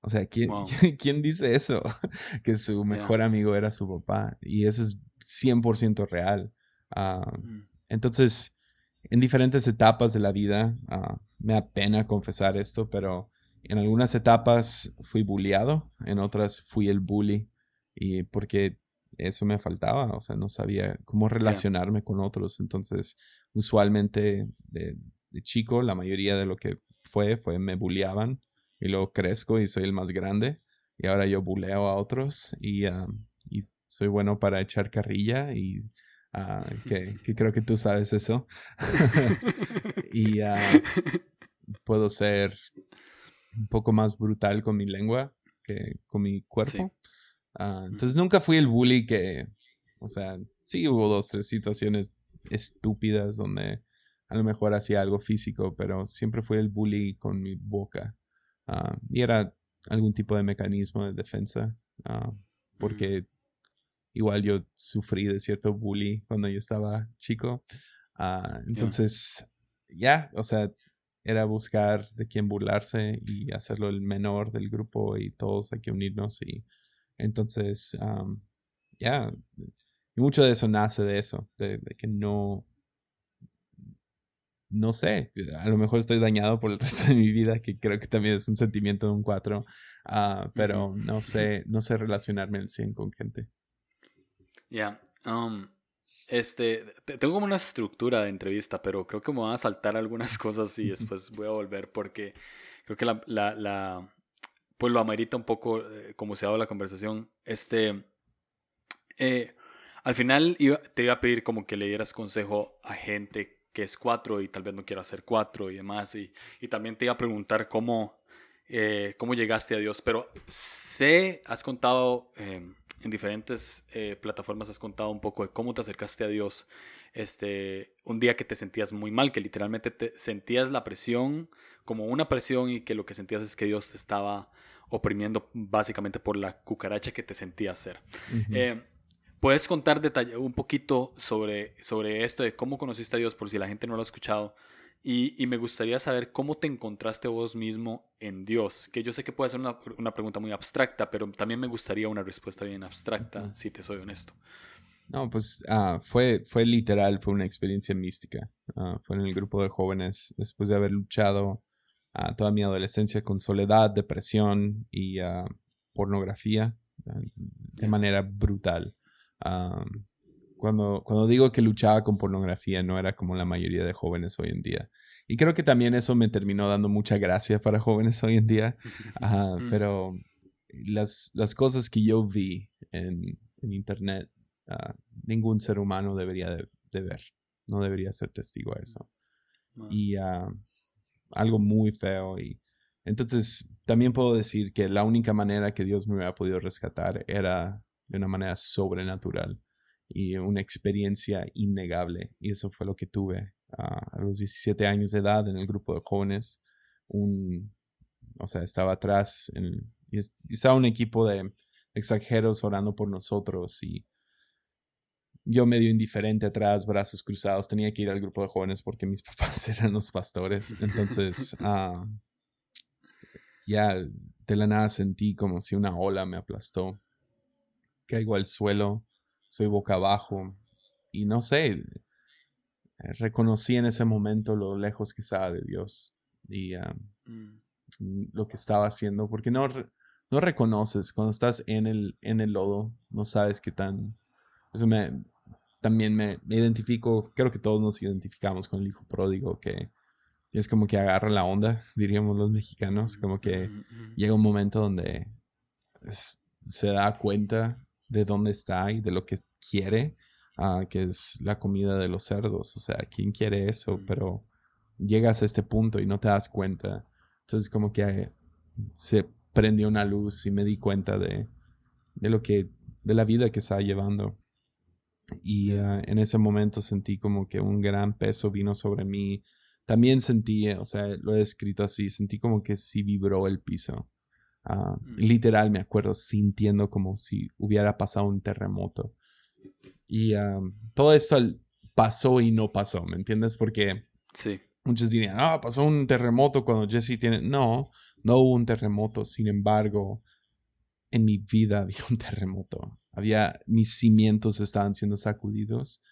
O sea, ¿quién, ¿quién dice eso? que su mejor amigo era su papá. Y eso es 100% real. Ah, mm. Entonces, en diferentes etapas de la vida, ah, me da pena confesar esto, pero en algunas etapas fui bulliado, en otras fui el bully, y porque eso me faltaba, o sea, no sabía cómo relacionarme con otros. Entonces, usualmente de, chico, la mayoría de lo que fue, fue me bulliaban, y luego crezco y soy el más grande, y ahora yo buleo a otros, y, ah, y soy bueno para echar carrilla y ah, que, creo que tú sabes eso. y ah, puedo ser un poco más brutal con mi lengua que con mi cuerpo. Ah, entonces nunca fui el bully que, o sea, sí hubo dos, tres situaciones estúpidas donde a lo mejor hacía algo físico, pero siempre fui el bully con mi boca. y era algún tipo de mecanismo de defensa, porque igual yo sufrí de cierto bully cuando yo estaba chico. Ah, entonces, ya, o sea, era buscar de quién burlarse y hacerlo el menor del grupo y todos hay que unirnos. Y entonces, ya, y mucho de eso nace de eso, de, que no, no sé, a lo mejor estoy dañado por el resto de mi vida, que creo que también es un sentimiento de un cuatro, ah, pero no sé, no sé relacionarme al 100 con gente.
Ya. Um, este, tengo como una estructura de entrevista, pero creo que me van a saltar algunas cosas y después voy a volver porque creo que la, la, la pues lo amerita un poco eh, como se ha dado la conversación. Este, eh, al final te iba a pedir como que le dieras consejo a gente que es cuatro y tal vez no quiera ser cuatro y demás. Y, y también te iba a preguntar cómo, eh, cómo llegaste a Dios. Pero sé, has contado em, en diferentes eh, plataformas has contado un poco de cómo te acercaste a Dios. Este, un día que te sentías muy mal, que literalmente te sentías la presión como una presión y que lo que sentías es que Dios te estaba oprimiendo básicamente por la cucaracha que te sentías ser. Eh, ¿Puedes contar un poquito sobre, sobre esto de cómo conociste a Dios por si la gente no lo ha escuchado? Y, me gustaría saber cómo te encontraste vos mismo en Dios, que yo sé que puede ser una, una pregunta muy abstracta, pero también me gustaría una respuesta bien abstracta, si te soy honesto.
No, pues ah, fue, fue literal, fue una experiencia mística. Ah, fue en el grupo de jóvenes, después de haber luchado ah, toda mi adolescencia con soledad, depresión y pornografía de manera brutal. Cuando, cuando digo que luchaba con pornografía, no era como la mayoría de jóvenes hoy en día. Y creo que también eso me terminó dando mucha gracia para jóvenes hoy en día. Mm. pero las, las cosas que yo vi en, en Internet ningún ser humano debería de, ver. No debería ser testigo a eso. Y ah, algo muy feo. Y entonces también puedo decir que la única manera que Dios me hubiera podido rescatar era de una manera sobrenatural y una experiencia innegable. Y eso fue lo que tuve ah, a los 17 años de edad en el grupo de jóvenes. Un, o sea, estaba atrás y estaba un equipo de extranjeros orando por nosotros y yo medio indiferente atrás, brazos cruzados, tenía que ir al grupo de jóvenes porque mis papás eran los pastores. Entonces, ah, ya de la nada sentí como si una ola me aplastó. Caigo al suelo, soy boca abajo y no sé, reconocí en ese momento lo lejos que estaba de Dios y ah, mm. lo que estaba haciendo, porque no, no reconoces cuando estás en el, en el lodo, no sabes qué tan... Eso me, también me, identifico, creo que todos nos identificamos con el hijo pródigo que es como que agarra la onda, diríamos los mexicanos, como que llega un momento donde se da cuenta de dónde está y de lo que quiere, ah, que es la comida de los cerdos, o sea, ¿quién quiere eso? Pero llegas a este punto y no te das cuenta. Entonces como que se prendió una luz y me di cuenta de, de lo que, de la vida que estaba llevando. Y ah, en ese momento sentí como que un gran peso vino sobre mí. También sentí, o sea, lo he escrito así, sentí como que sí vibró el piso. Mm. Literal, me acuerdo, sintiendo como si hubiera pasado un terremoto. Y ah, todo eso pasó y no pasó, ¿me entiendes? Porque
sí.
muchos dirían, ah, pasó un terremoto cuando Jesse tiene... No, no hubo un terremoto. Sin embargo, en mi vida había un terremoto. Había, mis cimientos estaban siendo sacudidos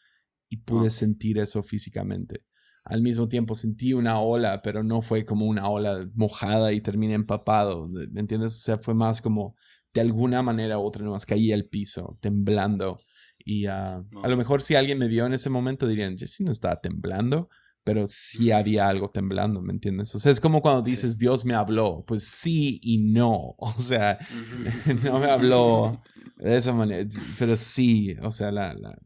y pude sentir eso físicamente. Al mismo tiempo sentí una ola, pero no fue como una ola mojada y terminé empapado. ¿Me entiendes? O sea, fue más como de alguna manera u otra, nomás caí al piso, temblando. Y ah, a lo mejor si alguien me vio en ese momento dirían, Jesse no estaba temblando, pero sí había algo temblando, ¿me entiendes? O sea, es como cuando dices, Dios me habló. Pues sí y no. O sea, no me habló de esa manera. Pero sí, o sea, la, la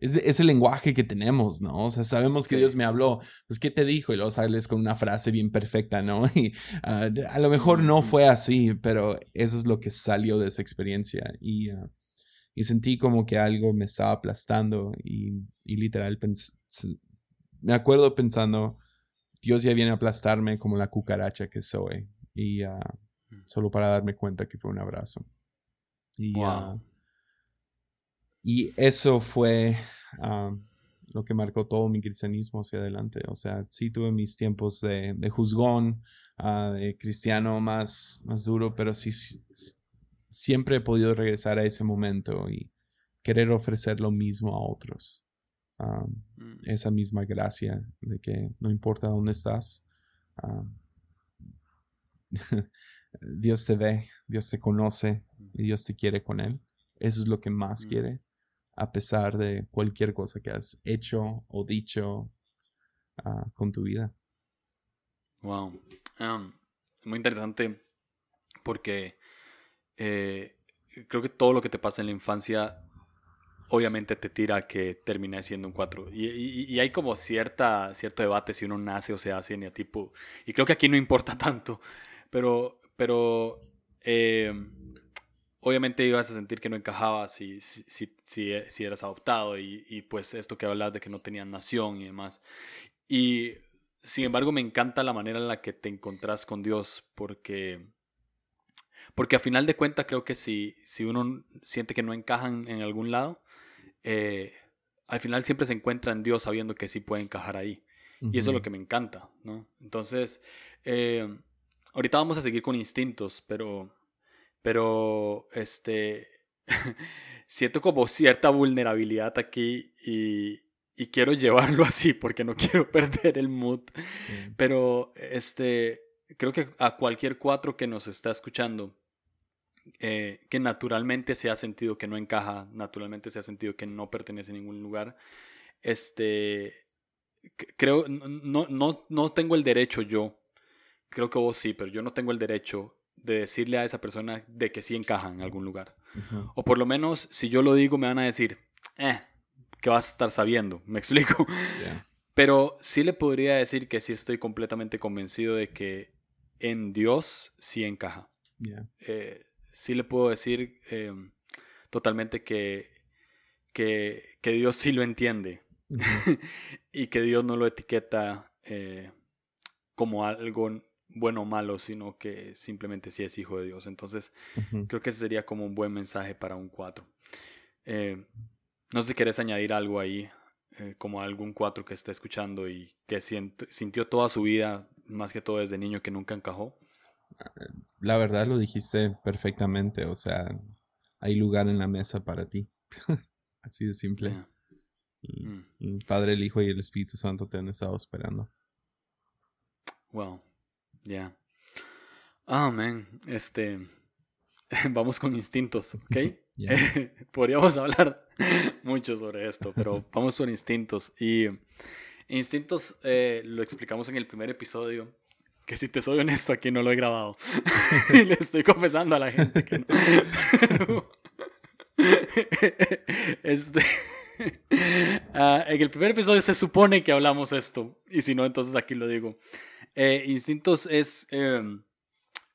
es, el lenguaje que tenemos, ¿no? O sea, sabemos que Dios me habló, pues ¿qué te dijo? Y luego sales con una frase bien perfecta, ¿no? Y ah, a lo mejor no fue así, pero eso es lo que salió de esa experiencia. Y, ah, y sentí como que algo me estaba aplastando y, y literal me acuerdo pensando, Dios ya viene a aplastarme como la cucaracha que soy. Y uh, solo para darme cuenta que fue un abrazo. Y, uh, y eso fue uh, lo que marcó todo mi cristianismo hacia adelante. O sea, sí tuve mis tiempos de, de juzgón, de cristiano más, más duro, pero sí, siempre he podido regresar a ese momento y querer ofrecer lo mismo a otros. Mm. esa misma gracia de que no importa dónde estás, Dios te ve, Dios te conoce y Dios te quiere con Él. Eso es lo que más mm. quiere, a pesar de cualquier cosa que has hecho o dicho ah, con tu vida.
Wow. muy interesante porque eh, creo que todo lo que te pasa en la infancia obviamente te tira que termine siendo un 4. Y, hay como cierta, cierto debate si uno nace o se hace en tipo. Y creo que aquí no importa tanto. Pero, pero eh, obviamente ibas a sentir que no encajabas si, si, si, eras adoptado. Y, pues esto que hablas de que no tenías nación y demás. Y sin embargo me encanta la manera en la que te encontrás con Dios. Porque... Porque a final de cuentas creo que si, si uno siente que no encajan en algún lado, eh, al final siempre se encuentra en Dios sabiendo que sí puede encajar ahí. Y eso es lo que me encanta, ¿no? Entonces, eh, ahorita vamos a seguir con instintos, pero, pero, este, siento como cierta vulnerabilidad aquí y, y, quiero llevarlo así porque no quiero perder el mood. Pero, este, creo que a cualquier cuatro que nos está escuchando, eh, que naturalmente se ha sentido que no encaja, naturalmente se ha sentido que no pertenece a ningún lugar, este, creo, no, no, no tengo el derecho yo, creo que vos sí, pero yo no tengo el derecho de decirle a esa persona de que sí encaja en algún lugar. O por lo menos, si yo lo digo, me van a decir, eh, que vas a estar sabiendo, me explico. Pero sí le podría decir que sí estoy completamente convencido de que en Dios sí encaja. Eh, sí le puedo decir eh, totalmente que, que, Dios sí lo entiende y que Dios no lo etiqueta eh, como algo bueno o malo, sino que simplemente sí es hijo de Dios. Entonces, creo que ese sería como un buen mensaje para un 4. no sé si quieres añadir algo ahí, como algún 4 que esté escuchando y que sintió toda su vida más que todo desde niño que nunca encajó?
La verdad lo dijiste perfectamente, o sea, hay lugar en la mesa para ti. Así de simple. Mm. Y, el Padre, el Hijo y el Espíritu Santo te han estado esperando.
Wow, ya. Ah, Este. Vamos con instintos, ¿ok? Podríamos hablar mucho sobre esto, pero vamos por instintos. Y Instintos eh, lo explicamos en el primer episodio. Que si te soy honesto, aquí no lo he grabado. y le estoy confesando a la gente que no. este. Ah, en el primer episodio se supone que hablamos esto. Y si no, entonces aquí lo digo. Eh, instintos es. Em,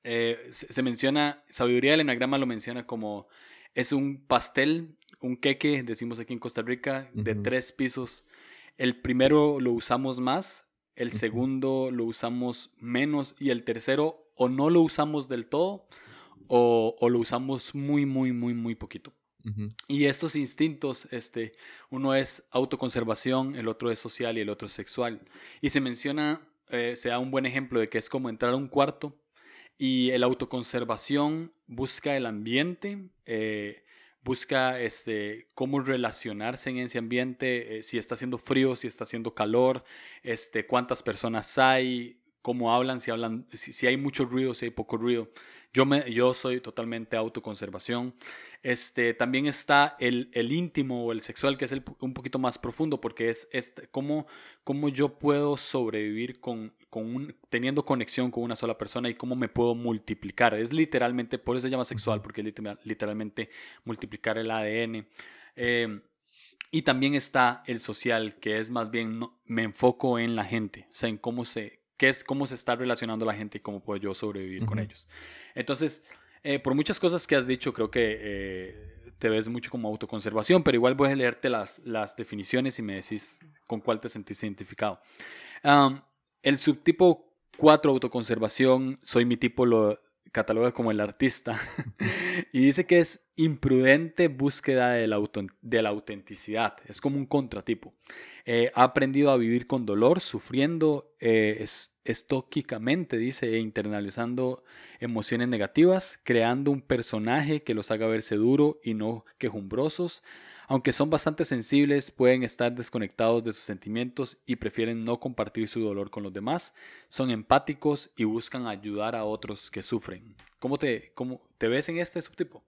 eh, se, menciona. Sabiduría del enagrama lo menciona como. Es un pastel, un queque, decimos aquí en Costa Rica, de tres pisos el primero lo usamos más, el segundo lo usamos menos y el tercero o no lo usamos del todo o, lo usamos muy, muy, muy, muy poquito. Y estos instintos, este, uno es autoconservación, el otro es social y el otro es sexual. Y se menciona, eh, se da un buen ejemplo de que es como entrar a un cuarto y el autoconservación busca el ambiente, eh, busca este, cómo relacionarse en ese ambiente, eh, si está haciendo frío, si está haciendo calor, este, cuántas personas hay, cómo hablan, si, hablan si, hay mucho ruido, si hay poco ruido. Yo, me, yo soy totalmente autoconservación. Este, también está el, el íntimo o el sexual, que es el, un poquito más profundo, porque es este, cómo, cómo yo puedo sobrevivir con, con un, teniendo conexión con una sola persona y cómo me puedo multiplicar. Es literalmente, por eso se llama sexual, porque es literalmente multiplicar el ADN. Eh, y también está el social, que es más bien, me enfoco en la gente, o sea, en cómo se, qué es, cómo se está relacionando la gente y cómo puedo yo sobrevivir con ellos. Entonces, eh, por muchas cosas que has dicho, creo que eh, te ves mucho como autoconservación, pero igual voy a leerte las, las definiciones y me decís con cuál te sentís identificado. El subtipo 4, autoconservación, soy mi tipo, lo cataloga como el artista. y dice que es imprudente búsqueda de la, de la autenticidad. Es como un contratipo. Eh, ha aprendido a vivir con dolor, sufriendo eh, estóquicamente, dice, e internalizando emociones negativas, creando un personaje que los haga verse duro y no quejumbrosos aunque son bastante sensibles, pueden estar desconectados de sus sentimientos y prefieren no compartir su dolor con los demás. Son empáticos y buscan ayudar a otros que sufren. ¿Cómo te, cómo, te ves en este subtipo?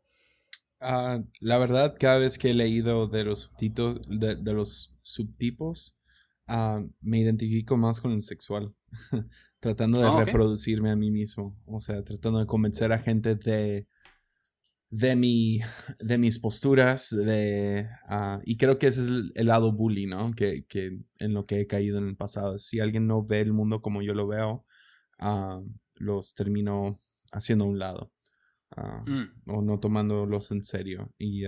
Ah, la verdad, cada vez que he leído de los, de, de los subtipos, ah, me identifico más con el sexual, tratando de ah, reproducirme a mí mismo, o sea, tratando de convencer a gente de de, mi, de mis posturas, de, ah, y creo que ese es el, lado bully, ¿no? Que, que, en lo que he caído en el pasado. Si alguien no ve el mundo como yo lo veo, ah, los termino haciendo a un lado. Ah, mm. O no tomándolos en serio. Y,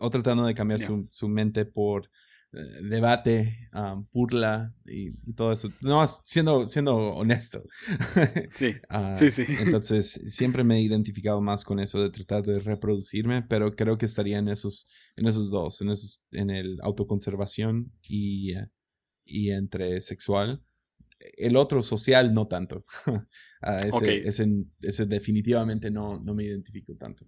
o tratando de cambiar su, su, mente por eh, debate, burla y, todo eso. No, siendo, siendo honesto.
Sí, ah, sí, sí.
Entonces, siempre me he identificado más con eso de tratar de reproducirme, pero creo que estaría en esos, en esos dos, en, esos, en el autoconservación y, y entre sexual. El otro social no tanto. Ah, ese, ese, definitivamente no, no me identifico tanto.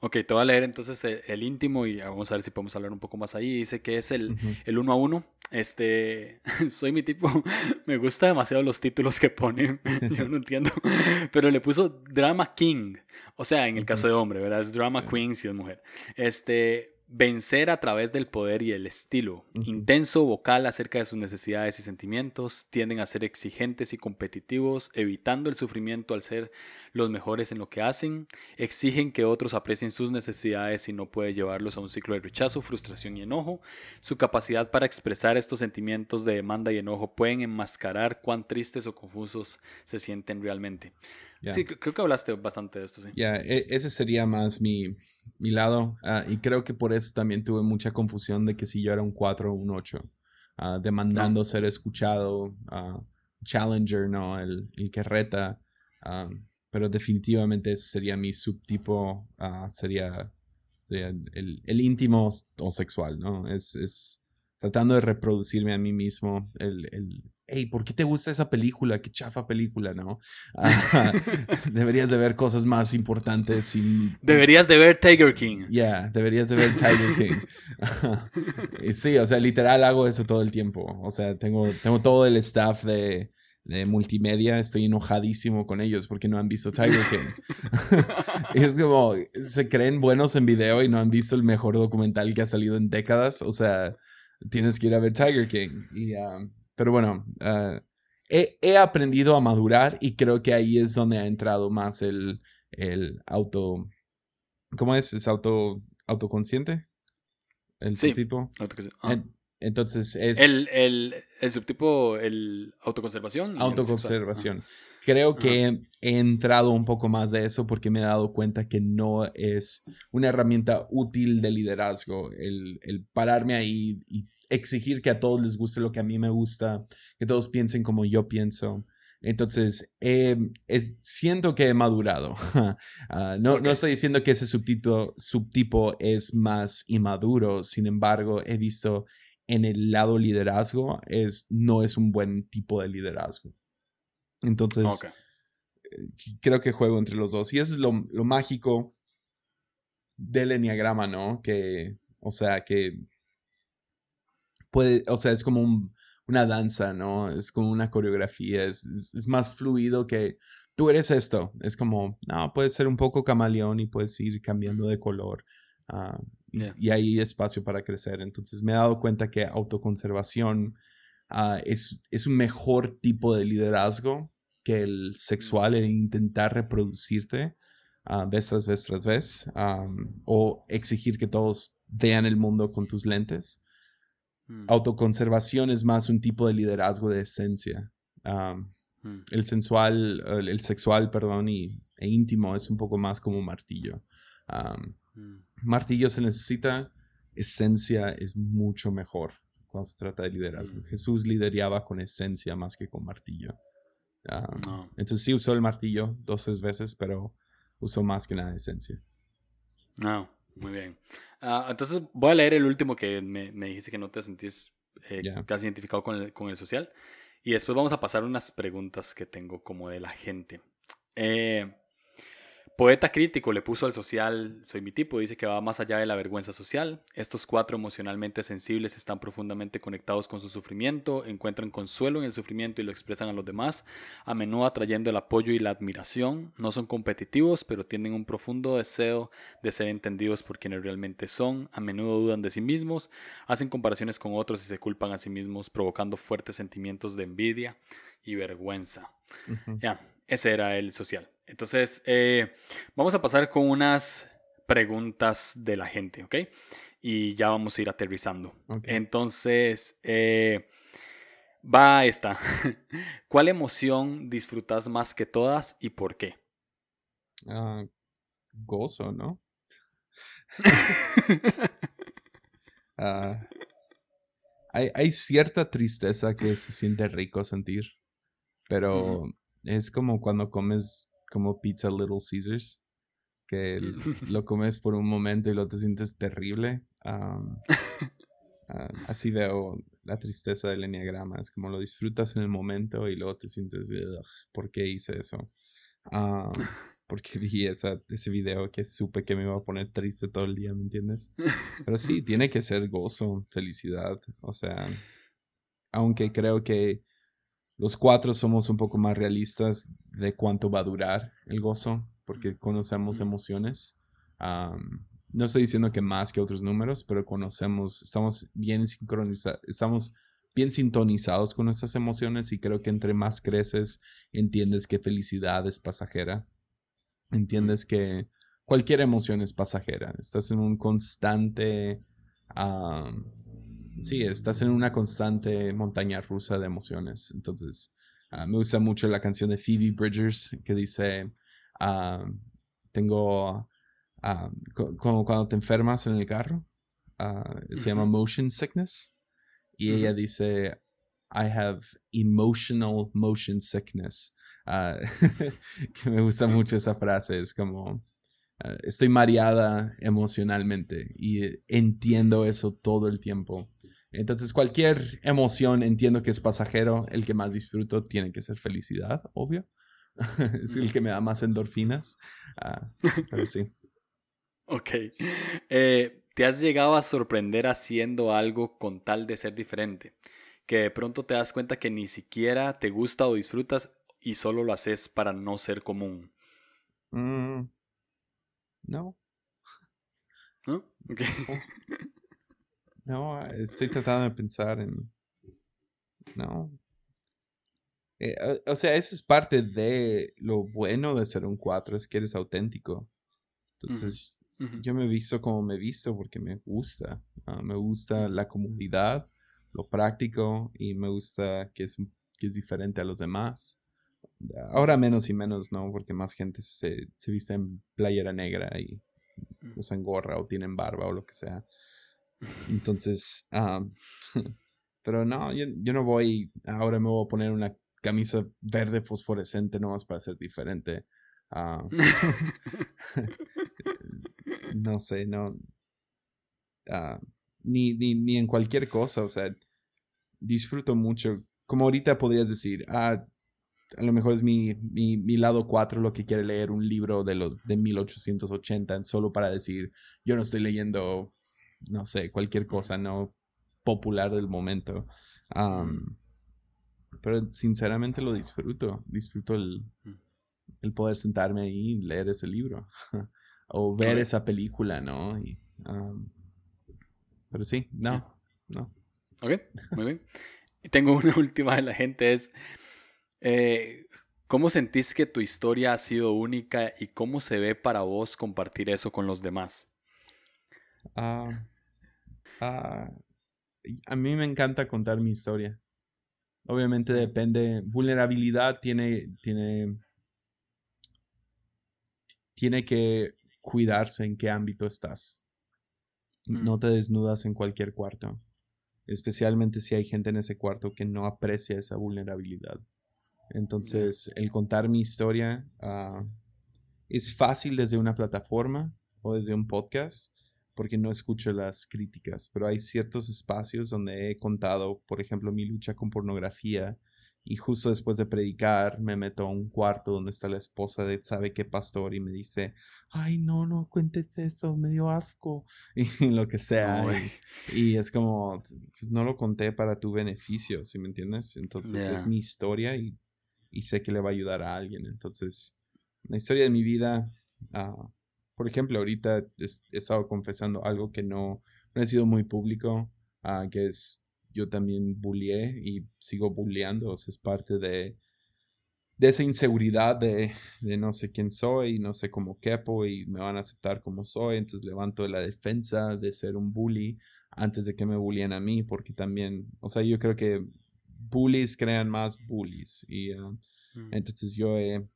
Ok, te voy a leer entonces el, íntimo y vamos a ver si podemos hablar un poco más ahí. Dice que es el, el uno a uno. Este, soy mi tipo, me gusta demasiado los títulos que pone, yo no entiendo, pero le puso Drama King, o sea, en el caso de hombre, ¿verdad? Es Drama Queen si es mujer. Este, Vencer a través del poder y el estilo. Intenso, vocal acerca de sus necesidades y sentimientos. Tienden a ser exigentes y competitivos, evitando el sufrimiento al ser los mejores en lo que hacen. Exigen que otros aprecien sus necesidades y no puede llevarlos a un ciclo de rechazo, frustración y enojo. Su capacidad para expresar estos sentimientos de demanda y enojo pueden enmascarar cuán tristes o confusos se sienten realmente. Sí, creo que hablaste bastante de esto, sí.
Ya, e, ese sería más mi, mi lado. Ah, y creo que por eso también tuve mucha confusión de que si yo era un 4 o un 8. Ah, demandando ser escuchado. Uh, challenger, ¿no? El, el que reta. pero definitivamente ese sería mi subtipo. sería sería el, el, íntimo o sexual, ¿no? Es, es tratando de reproducirme a mí mismo. El, el, hey, ¿por qué te gusta esa película? Qué chafa película, ¿no? deberías de ver cosas más importantes.
Deberías de ver Tiger King.
Ya, yeah, deberías de ver Tiger King. sí, o sea, literal hago eso todo el tiempo. O sea, tengo, tengo todo el staff de, de multimedia, estoy enojadísimo con ellos porque no han visto Tiger King. es como, se creen buenos en video y no han visto el mejor documental que ha salido en décadas. O sea, tienes que ir a ver Tiger King. Y, um, pero bueno, ah, he, aprendido a madurar y creo que ahí es donde ha entrado más el, el auto. ¿Cómo es? ¿Es auto, autoconsciente? El subtipo. entonces es.
El, el, el, subtipo, el autoconservación.
Autoconservación. Creo que he entrado un poco más de eso porque me he dado cuenta que no es una herramienta útil de liderazgo. El, el pararme ahí y exigir que a todos les guste lo que a mí me gusta, que todos piensen como yo pienso. Entonces, eh, es, siento que he madurado. Ah, no, no, estoy diciendo que ese subtipo, subtipo es más inmaduro, sin embargo, he visto en el lado liderazgo es, no es un buen tipo de liderazgo. Entonces, eh, creo que juego entre los dos. Y eso es lo, lo mágico del enneagrama, ¿no? Que, o sea, que puede, o sea, es como una danza, ¿no? Es como una coreografía, es, es, más fluido que tú eres esto. Es como, no, puedes ser un poco camaleón y puedes ir cambiando de color. Ah, y, hay espacio para crecer. Entonces me he dado cuenta que autoconservación uh, es, es un mejor tipo de liderazgo que el sexual, el intentar reproducirte uh, vez tras vez tras vez, o exigir que todos vean el mundo con tus lentes. Mm. Autoconservación es más un tipo de liderazgo de esencia. Mm. El sensual, el, sexual, perdón, y, e íntimo es un poco más como martillo. Mm. Martillo se necesita, esencia es mucho mejor cuando se trata de liderazgo. Jesús lideraba con esencia más que con martillo. Entonces sí usó el martillo dos veces, pero usó más que nada esencia.
No, muy bien. Ah, entonces voy a leer el último que me, me dijiste que no te sentís eh, casi identificado con el, con el social. Y después vamos a pasar unas preguntas que tengo como de la gente. Eh, Poeta crítico le puso al social, soy mi tipo, dice que va más allá de la vergüenza social. Estos cuatro emocionalmente sensibles están profundamente conectados con su sufrimiento, encuentran consuelo en el sufrimiento y lo expresan a los demás, a menudo atrayendo el apoyo y la admiración. No son competitivos, pero tienen un profundo deseo de ser entendidos por quienes realmente son. A menudo dudan de sí mismos, hacen comparaciones con otros y se culpan a sí mismos, provocando fuertes sentimientos de envidia y vergüenza. Ya, ese era el social. Entonces, eh, vamos a pasar con unas preguntas de la gente, ¿ok? Y ya vamos a ir aterrizando. Entonces, eh, va esta. ¿Cuál emoción disfrutas más que todas y por qué?
Ah, gozo, ¿no? Ah, hay, hay, cierta tristeza que se siente rico sentir, pero es como cuando comes como pizza Little Caesars, que lo comes por un momento y luego te sientes terrible. Ah, así veo la tristeza del enneagrama. Es como lo disfrutas en el momento y luego te sientes, ¿por qué hice eso? Porque vi esa, ese video que supe que me iba a poner triste todo el día, ¿me entiendes? Pero sí, tiene que ser gozo, felicidad. O sea, aunque creo que los cuatro somos un poco más realistas de cuánto va a durar el gozo, porque conocemos emociones. no estoy diciendo que más que otros números, pero conocemos, estamos bien sincronizados, estamos bien sintonizados con nuestras emociones y creo que entre más creces, entiendes que felicidad es pasajera entiendes que cualquier emoción es pasajera. Estás en un constante... sí, estás en una constante montaña rusa de emociones. Entonces, ah, me gusta mucho la canción de Phoebe Bridgers que dice, tengo, como cuando te enfermas en el carro, ah, se llama motion sickness. Y ella dice, I have emotional motion sickness. Ah, que me gusta mucho esa frase. Es como, ah, estoy mareada emocionalmente y entiendo eso todo el tiempo. Entonces, cualquier emoción entiendo que es pasajero. El que más disfruto tiene que ser felicidad, obvio. es el que me da más endorfinas. Ah, pero sí.
Ok. Eh, ¿Te has llegado a sorprender haciendo algo con tal de ser diferente? que de pronto te das cuenta que ni siquiera te gusta o disfrutas y solo lo haces para no ser común.
Mm, no.
¿No?
No, estoy tratando de pensar en... No. Eh, o, sea, eso es parte de lo bueno de ser un 4, es que eres auténtico. Entonces, yo me he visto como me he visto porque me gusta. Ah, me gusta la comunidad lo práctico y me gusta que es, que es diferente a los demás. Ahora menos y menos, ¿no? Porque más gente se, se viste en playera negra y mm. usan gorra o tienen barba o lo que sea. Entonces, pero no, yo, yo, no voy, ahora me voy a poner una camisa verde fosforescente nomás para ser diferente. no sé, no. Uh, ni, ni, ni en cualquier cosa, o sea, disfruto mucho. Como ahorita podrías decir, ah, a lo mejor es mi, mi, mi, lado 4 lo que quiere leer un libro de los de 1880 solo para decir, yo no estoy leyendo, no sé, cualquier cosa no popular del momento. pero sinceramente lo disfruto, disfruto el, mm. el poder sentarme ahí y leer ese libro o ver esa película, ¿no? Y, pero sí, no, no.
Ok, muy bien. Tengo una última de la gente, es, eh, ¿cómo sentís que tu historia ha sido única y cómo se ve para vos compartir eso con los demás?
Ah, ah, a mí me encanta contar mi historia. Obviamente depende, vulnerabilidad tiene, tiene, tiene que cuidarse en qué ámbito estás. No te desnudas en cualquier cuarto, especialmente si hay gente en ese cuarto que no aprecia esa vulnerabilidad. Entonces, el contar mi historia ah, es fácil desde una plataforma o desde un podcast porque no escucho las críticas, pero hay ciertos espacios donde he contado, por ejemplo, mi lucha con pornografía y justo después de predicar me meto a un cuarto donde está la esposa de sabe qué pastor y me dice, ay, no, no cuentes eso, me dio asco y lo que sea. y, es como, pues no lo conté para tu beneficio, ¿sí me entiendes? Entonces es mi historia y, y, sé que le va a ayudar a alguien. Entonces, la historia de mi vida, uh, por ejemplo, ahorita he, estado confesando algo que no, no he sido muy público, uh, que es yo también bullié y sigo bulleando, o sea, es parte de, de esa inseguridad de, de, no sé quién soy, no sé cómo quepo y me van a aceptar como soy, entonces levanto la defensa de ser un bully antes de que me bullien a mí, porque también, o sea, yo creo que bullies crean más bullies y mm. entonces yo he,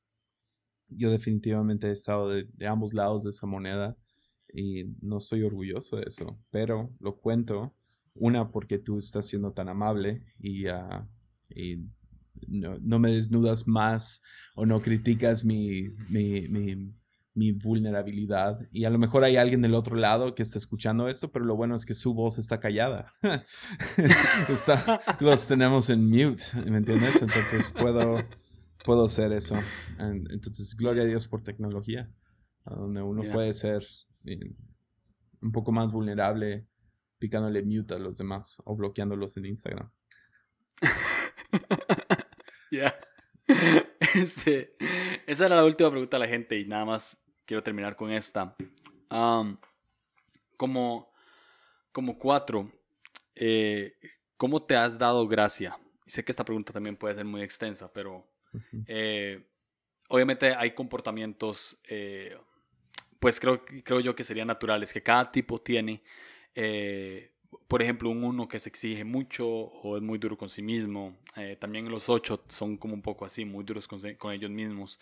yo definitivamente he estado de, de ambos lados de esa moneda y no estoy orgulloso de eso, pero lo cuento una, porque tú estás siendo tan amable y, ah, no, me desnudas más o no criticas mi, mi, mi vulnerabilidad. Y a lo mejor hay alguien del otro lado que está escuchando esto, pero lo bueno es que su voz está callada. los tenemos en mute, ¿me entiendes? Entonces puedo, puedo hacer eso. Entonces, gloria a Dios por tecnología, donde uno puede ser eh, un poco más vulnerable picándole mute a los demás o bloqueándolos en Instagram.
Ya. Este, esa era la última pregunta a la gente y nada más quiero terminar con esta. como, como cuatro, eh, ¿cómo te has dado gracia? Sé que esta pregunta también puede ser muy extensa, pero eh, obviamente hay comportamientos, eh, pues creo, creo yo que serían naturales, que cada tipo tiene. por ejemplo, un uno que se exige mucho o es muy duro con sí mismo. también los ocho son como un poco así, muy duros con, con ellos mismos.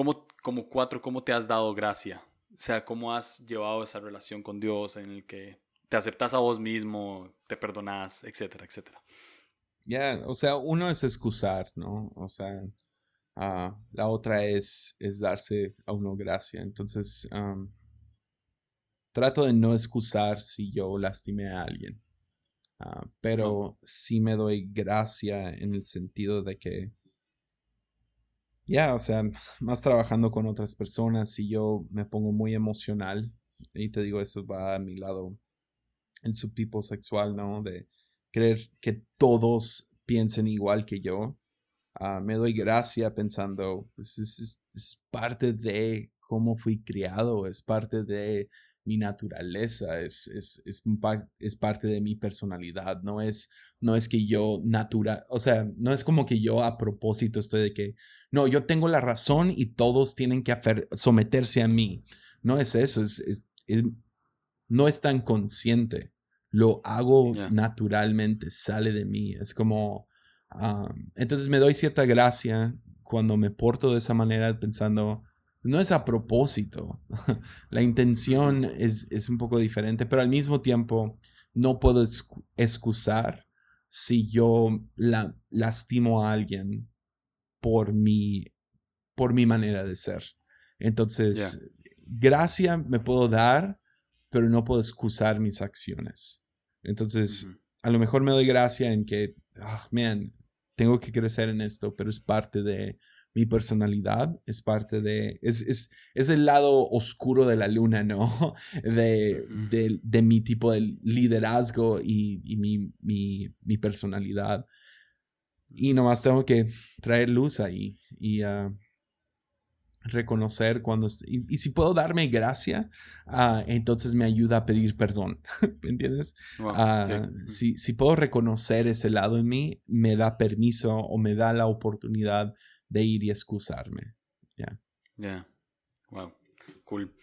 ¿Cómo, como cuatro, cómo te has dado gracia? O sea, ¿cómo has llevado esa relación con Dios en el que te aceptas a vos mismo, te perdonas, etcétera, etcétera?
Ya, o sea, uno es excusar, ¿no? O sea, uh, la otra es, es darse a uno gracia. Entonces, trato de no excusar si yo lastimé a alguien. Uh, pero sí me doy gracia en el sentido de que ya, o sea, más trabajando con otras personas y yo me pongo muy emocional y te digo, eso va a mi lado, el subtipo sexual, ¿no? De creer que todos piensen igual que yo. Ah, me doy gracia pensando, pues es, es, parte de cómo fui criado, es parte de mi naturaleza, es, es, es, es, parte de mi personalidad, no es, no es que yo natural, o sea, no es como que yo a propósito estoy de que, no, yo tengo la razón y todos tienen que someterse a mí. No es eso, es, no es tan consciente, lo hago naturalmente, sale de mí, es como, entonces me doy cierta gracia cuando me porto de esa manera pensando, no es a propósito. La intención es, es, un poco diferente, pero al mismo tiempo no puedo excusar si yo la, lastimo a alguien por mi, por mi manera de ser. Entonces, gracia me puedo dar, pero no puedo excusar mis acciones. Entonces, a lo mejor me doy gracia en que, oh, man, tengo que crecer en esto, pero es parte de mi personalidad, es parte de, es, es, es, el lado oscuro de la luna, ¿no? De, de, de mi tipo de liderazgo y, y mi, mi, mi, personalidad. Y nomás tengo que traer luz ahí y uh, reconocer cuando... Y, si puedo darme gracia, uh, entonces me ayuda a pedir perdón, ¿me entiendes? Uh, si, si puedo reconocer ese lado en mí, me da permiso o me da la oportunidad de ir y excusarme. Ya.
Ya. Wow. Cool.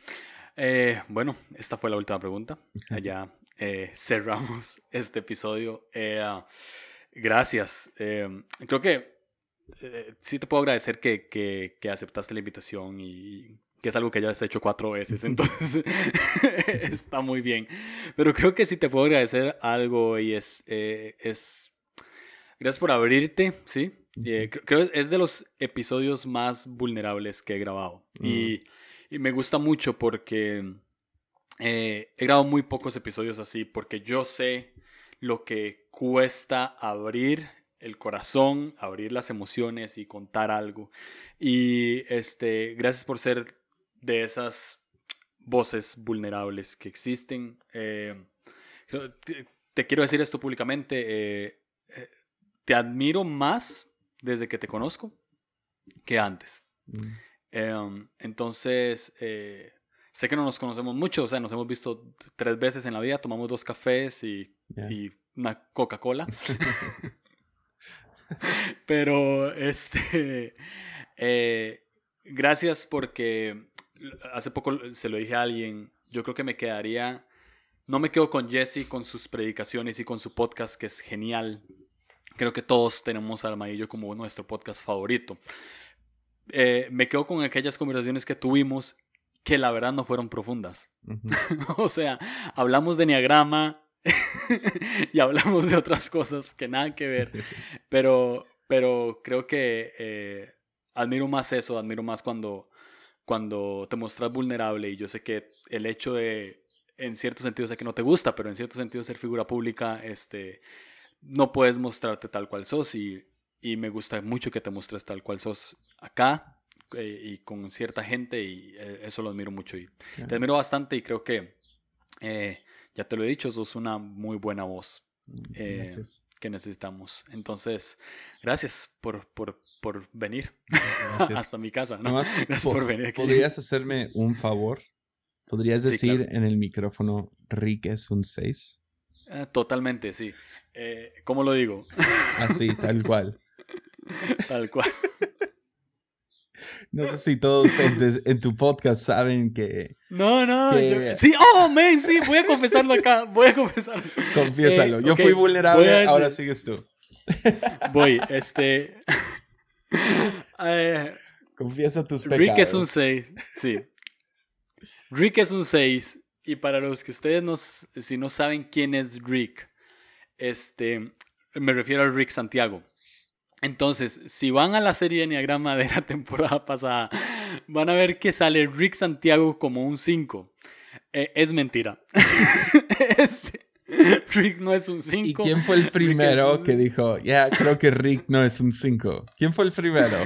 Eh, bueno, esta fue la última pregunta. Allá eh, cerramos este episodio. Eh, ah, gracias. creo que sí te puedo agradecer que, que, que, aceptaste la invitación y que es algo que ya has hecho cuatro veces, entonces está muy bien. Pero creo que sí te puedo agradecer algo y es, es gracias por abrirte, ¿sí? Eh, creo que es de los episodios más vulnerables que he grabado. y, me gusta mucho porque eh, he grabado muy pocos episodios así, porque yo sé lo que cuesta abrir el corazón, abrir las emociones y contar algo. Y este, gracias por ser de esas voces vulnerables que existen. Eh, te, quiero decir esto públicamente. te admiro más desde que te conozco que antes. Mm. Em, entonces, eh, sé que no nos conocemos mucho, o sea, nos hemos visto tres veces en la vida, tomamos dos cafés y, y una Coca-Cola. Pero, este, eh, gracias porque hace poco se lo dije a alguien, yo creo que me quedaría, no me quedo con Jesse, con sus predicaciones y con su podcast, que es genial, Creo que todos tenemos Armadillo como nuestro podcast favorito. Eh, me quedo con aquellas conversaciones que tuvimos que la verdad no fueron profundas. o sea, hablamos de Enneagrama y hablamos de otras cosas que nada que ver. Pero, pero creo que eh, admiro más eso, admiro más cuando, cuando te mostras vulnerable y yo sé que el hecho de, en cierto sentido sé que no te gusta, pero en cierto sentido ser figura pública, este, no puedes mostrarte tal cual sos y, y me gusta mucho que te muestres tal cual sos acá eh, y con cierta gente y eh, eso lo admiro mucho y te admiro bastante y creo que eh, ya te lo he dicho, sos una muy buena voz mm, que necesitamos. Entonces, gracias por, por, por venir hasta mi casa. ¿no? gracias
por venir ¿Podrías hacerme un favor? ¿Podrías decir en el micrófono, Rick es un 6?
Totalmente, sí. ¿Cómo lo digo?
Así, tal cual.
Tal cual.
No sé si todos en, tu podcast saben que.
No, no. sí, oh, man, sí, voy a confesarlo acá. Voy a confesarlo.
Confiésalo. Eh, yo fui vulnerable, ahora sigues tú.
Voy, este.
Eh, Confiesa tus pecados.
Rick es un 6, sí. Rick es un 6. Y para los que ustedes no, si no saben quién es Rick, este, me refiero a Rick Santiago. Entonces, si van a la serie de Enneagrama de la temporada pasada, van a ver que sale Rick Santiago como un 5. Eh, es mentira. Rick no es un 5.
¿Y quién fue el primero que dijo, ya, creo que Rick no es un 5? ¿Quién fue el primero?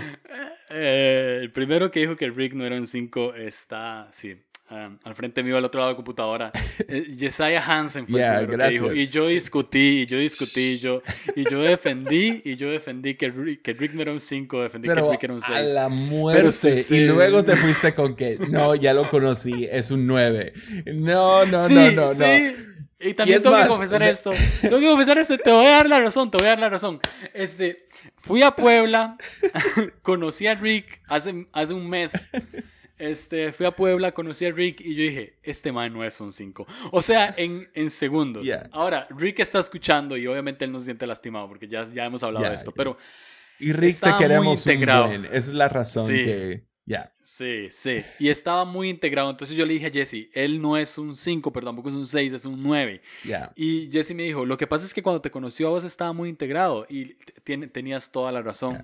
Eh, el primero que dijo que Rick no era un 5 está, sí, al frente mío al otro lado de la computadora. Eh, Jesiah Hansen fue el primero que dijo. Y yo discutí, y yo discutí, y yo, y yo defendí, y yo defendí que Rick, que Rick no era un 5, defendí que Rick era un 6.
A la muerte. Y luego te fuiste con que, no, ya lo conocí, es un 9. No, no, no, no, no.
Y también tengo que confesar esto. Tengo que confesar esto. Te voy a dar la razón. Te voy a dar la razón. Este, fui a Puebla. conocí a Rick hace, hace un mes. Este, fui a Puebla, conocí a Rick y yo dije, este man no es un 5. O sea, en, en segundos. Ahora, Rick está escuchando y obviamente él no se siente lastimado porque ya, ya hemos hablado de esto, pero...
Y Rick te queremos integrado. un Esa es la razón que ya.
Sí, sí. Y estaba muy integrado. Entonces yo le dije a Jesse, él no es un 5, pero tampoco es un 6, es un 9. Y Jesse me dijo, lo que pasa es que cuando te conoció a vos estaba muy integrado y tenías toda la razón.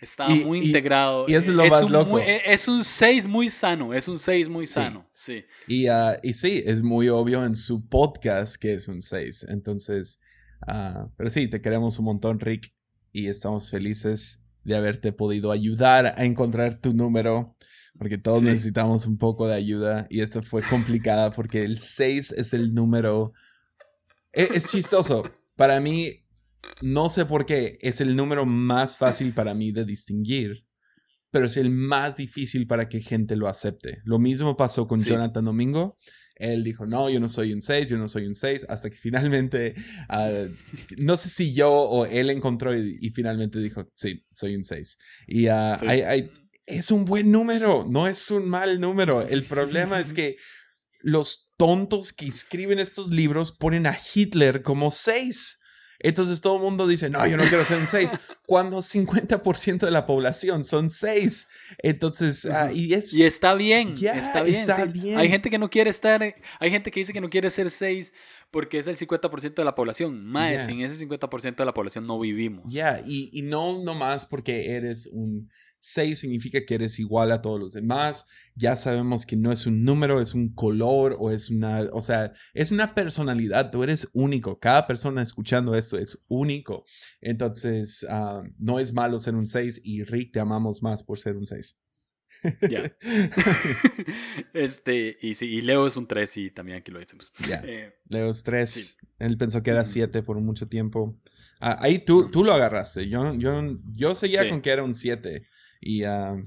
Estaba muy integrado.
Y eso es lo es más
un,
loco.
E, es un 6 muy sano, es un 6 muy sano. Sí.
Y, uh, y sí, es muy obvio en su podcast que es un 6. Entonces, uh, pero sí, te queremos un montón, Rick, y estamos felices de haberte podido ayudar a encontrar tu número, porque todos necesitamos un poco de ayuda y esta fue complicada porque el 6 es el número... Es, es, chistoso. Para mí, no sé por qué, es el número más fácil para mí de distinguir, pero es el más difícil para que gente lo acepte. Lo mismo pasó con Jonathan Domingo. Él dijo, no, yo no soy un 6, yo no soy un 6, hasta que finalmente, ah, no sé si yo o él encontró y, finalmente dijo, sí, soy un 6. Y uh, es un buen número, no es un mal número. El problema es que los tontos que escriben estos libros ponen a Hitler como 6. Entonces todo el mundo dice, no, yo no quiero ser un 6, cuando 50% de la población son 6. Entonces, ah, y, es,
y está bien, está, bien, Hay gente que no quiere estar, hay gente que dice que no quiere ser 6 porque es el 50% de la población. Más, sin ese 50% de la población no vivimos.
Ya, y, y no nomás porque eres un 6 significa que eres igual a todos los demás. Ya sabemos que no es un número, es un color o es una, o sea, es una personalidad. Tú eres único. Cada persona escuchando esto es único. Entonces, ah, no es malo ser un 6 y Rick, te amamos más por ser un 6.
Ya. este, y sí, y Leo es un 3 y también aquí lo decimos.
Ya. Eh, Leo es 3. Él pensó que era 7 por mucho tiempo. Ah, ahí tú, tú lo agarraste. Yo, yo, yo seguía con que era un 7. Y, uh,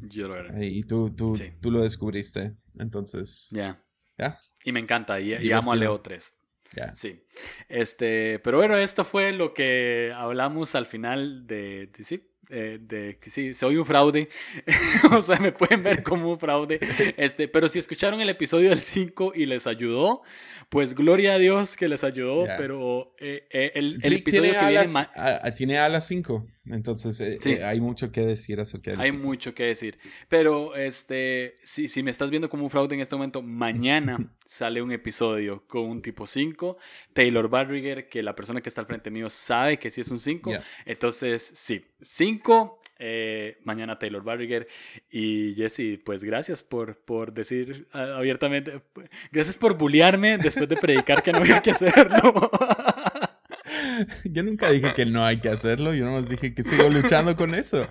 y tú, tú, tú lo descubriste. Entonces.
Ya. ¿Ya? Y me encanta. Y, y amo a Leo 3. Ya. Sí. Este, pero bueno, esto fue lo que hablamos al final de, de sí, eh, de que sí, soy un fraude, o sea, me pueden ver como un fraude, este, pero si escucharon el episodio del 5 y les ayudó, pues gloria a Dios que les ayudó, pero eh, eh, el, el episodio que viene...
tiene a las 5. Entonces, eh, eh, hay mucho que decir acerca de
Hay mucho que decir. Pero, este, si, si me estás viendo como un fraude en este momento, mañana sale un episodio con un tipo 5. Taylor Barriger, que la persona que está al frente mío sabe que sí es un 5. Entonces, sí, 5 Eh, mañana Taylor Barriger. Y Jesse, pues gracias por, por decir ah, abiertamente. Gracias por bullearme después de predicar que no había que hacerlo.
Yo nunca dije que no hay que hacerlo, yo nomás dije que sigo luchando con eso.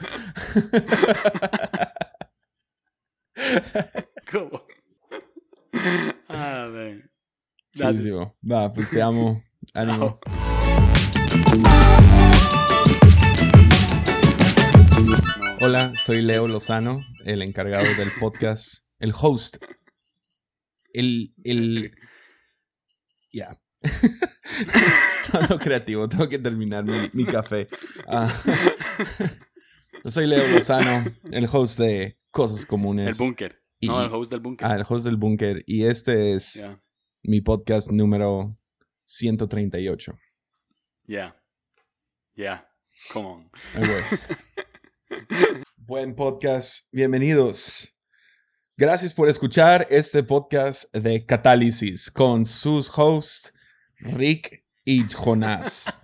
¿Cómo? Ah.
Va, pues te amo. Ánimo. Hola, soy Leo Lozano, el encargado del podcast, el host. El. el... Ya. no, creativo, tengo que terminar mi, café. Ah. Yo soy Leo Lozano, el host de Cosas Comunes.
El Búnker. No, el host del Búnker.
Ah, el host del Búnker. Y este es mi podcast número 138.
Ya. Ya. Come on.
Buen podcast. Bienvenidos. Gracias por escuchar este podcast de Catálisis con sus hosts Rick y Jonás.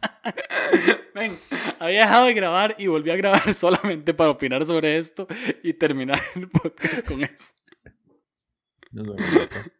Ven, había dejado de grabar y volví a grabar solamente para opinar sobre esto y terminar el podcast con eso.
Nos vemos.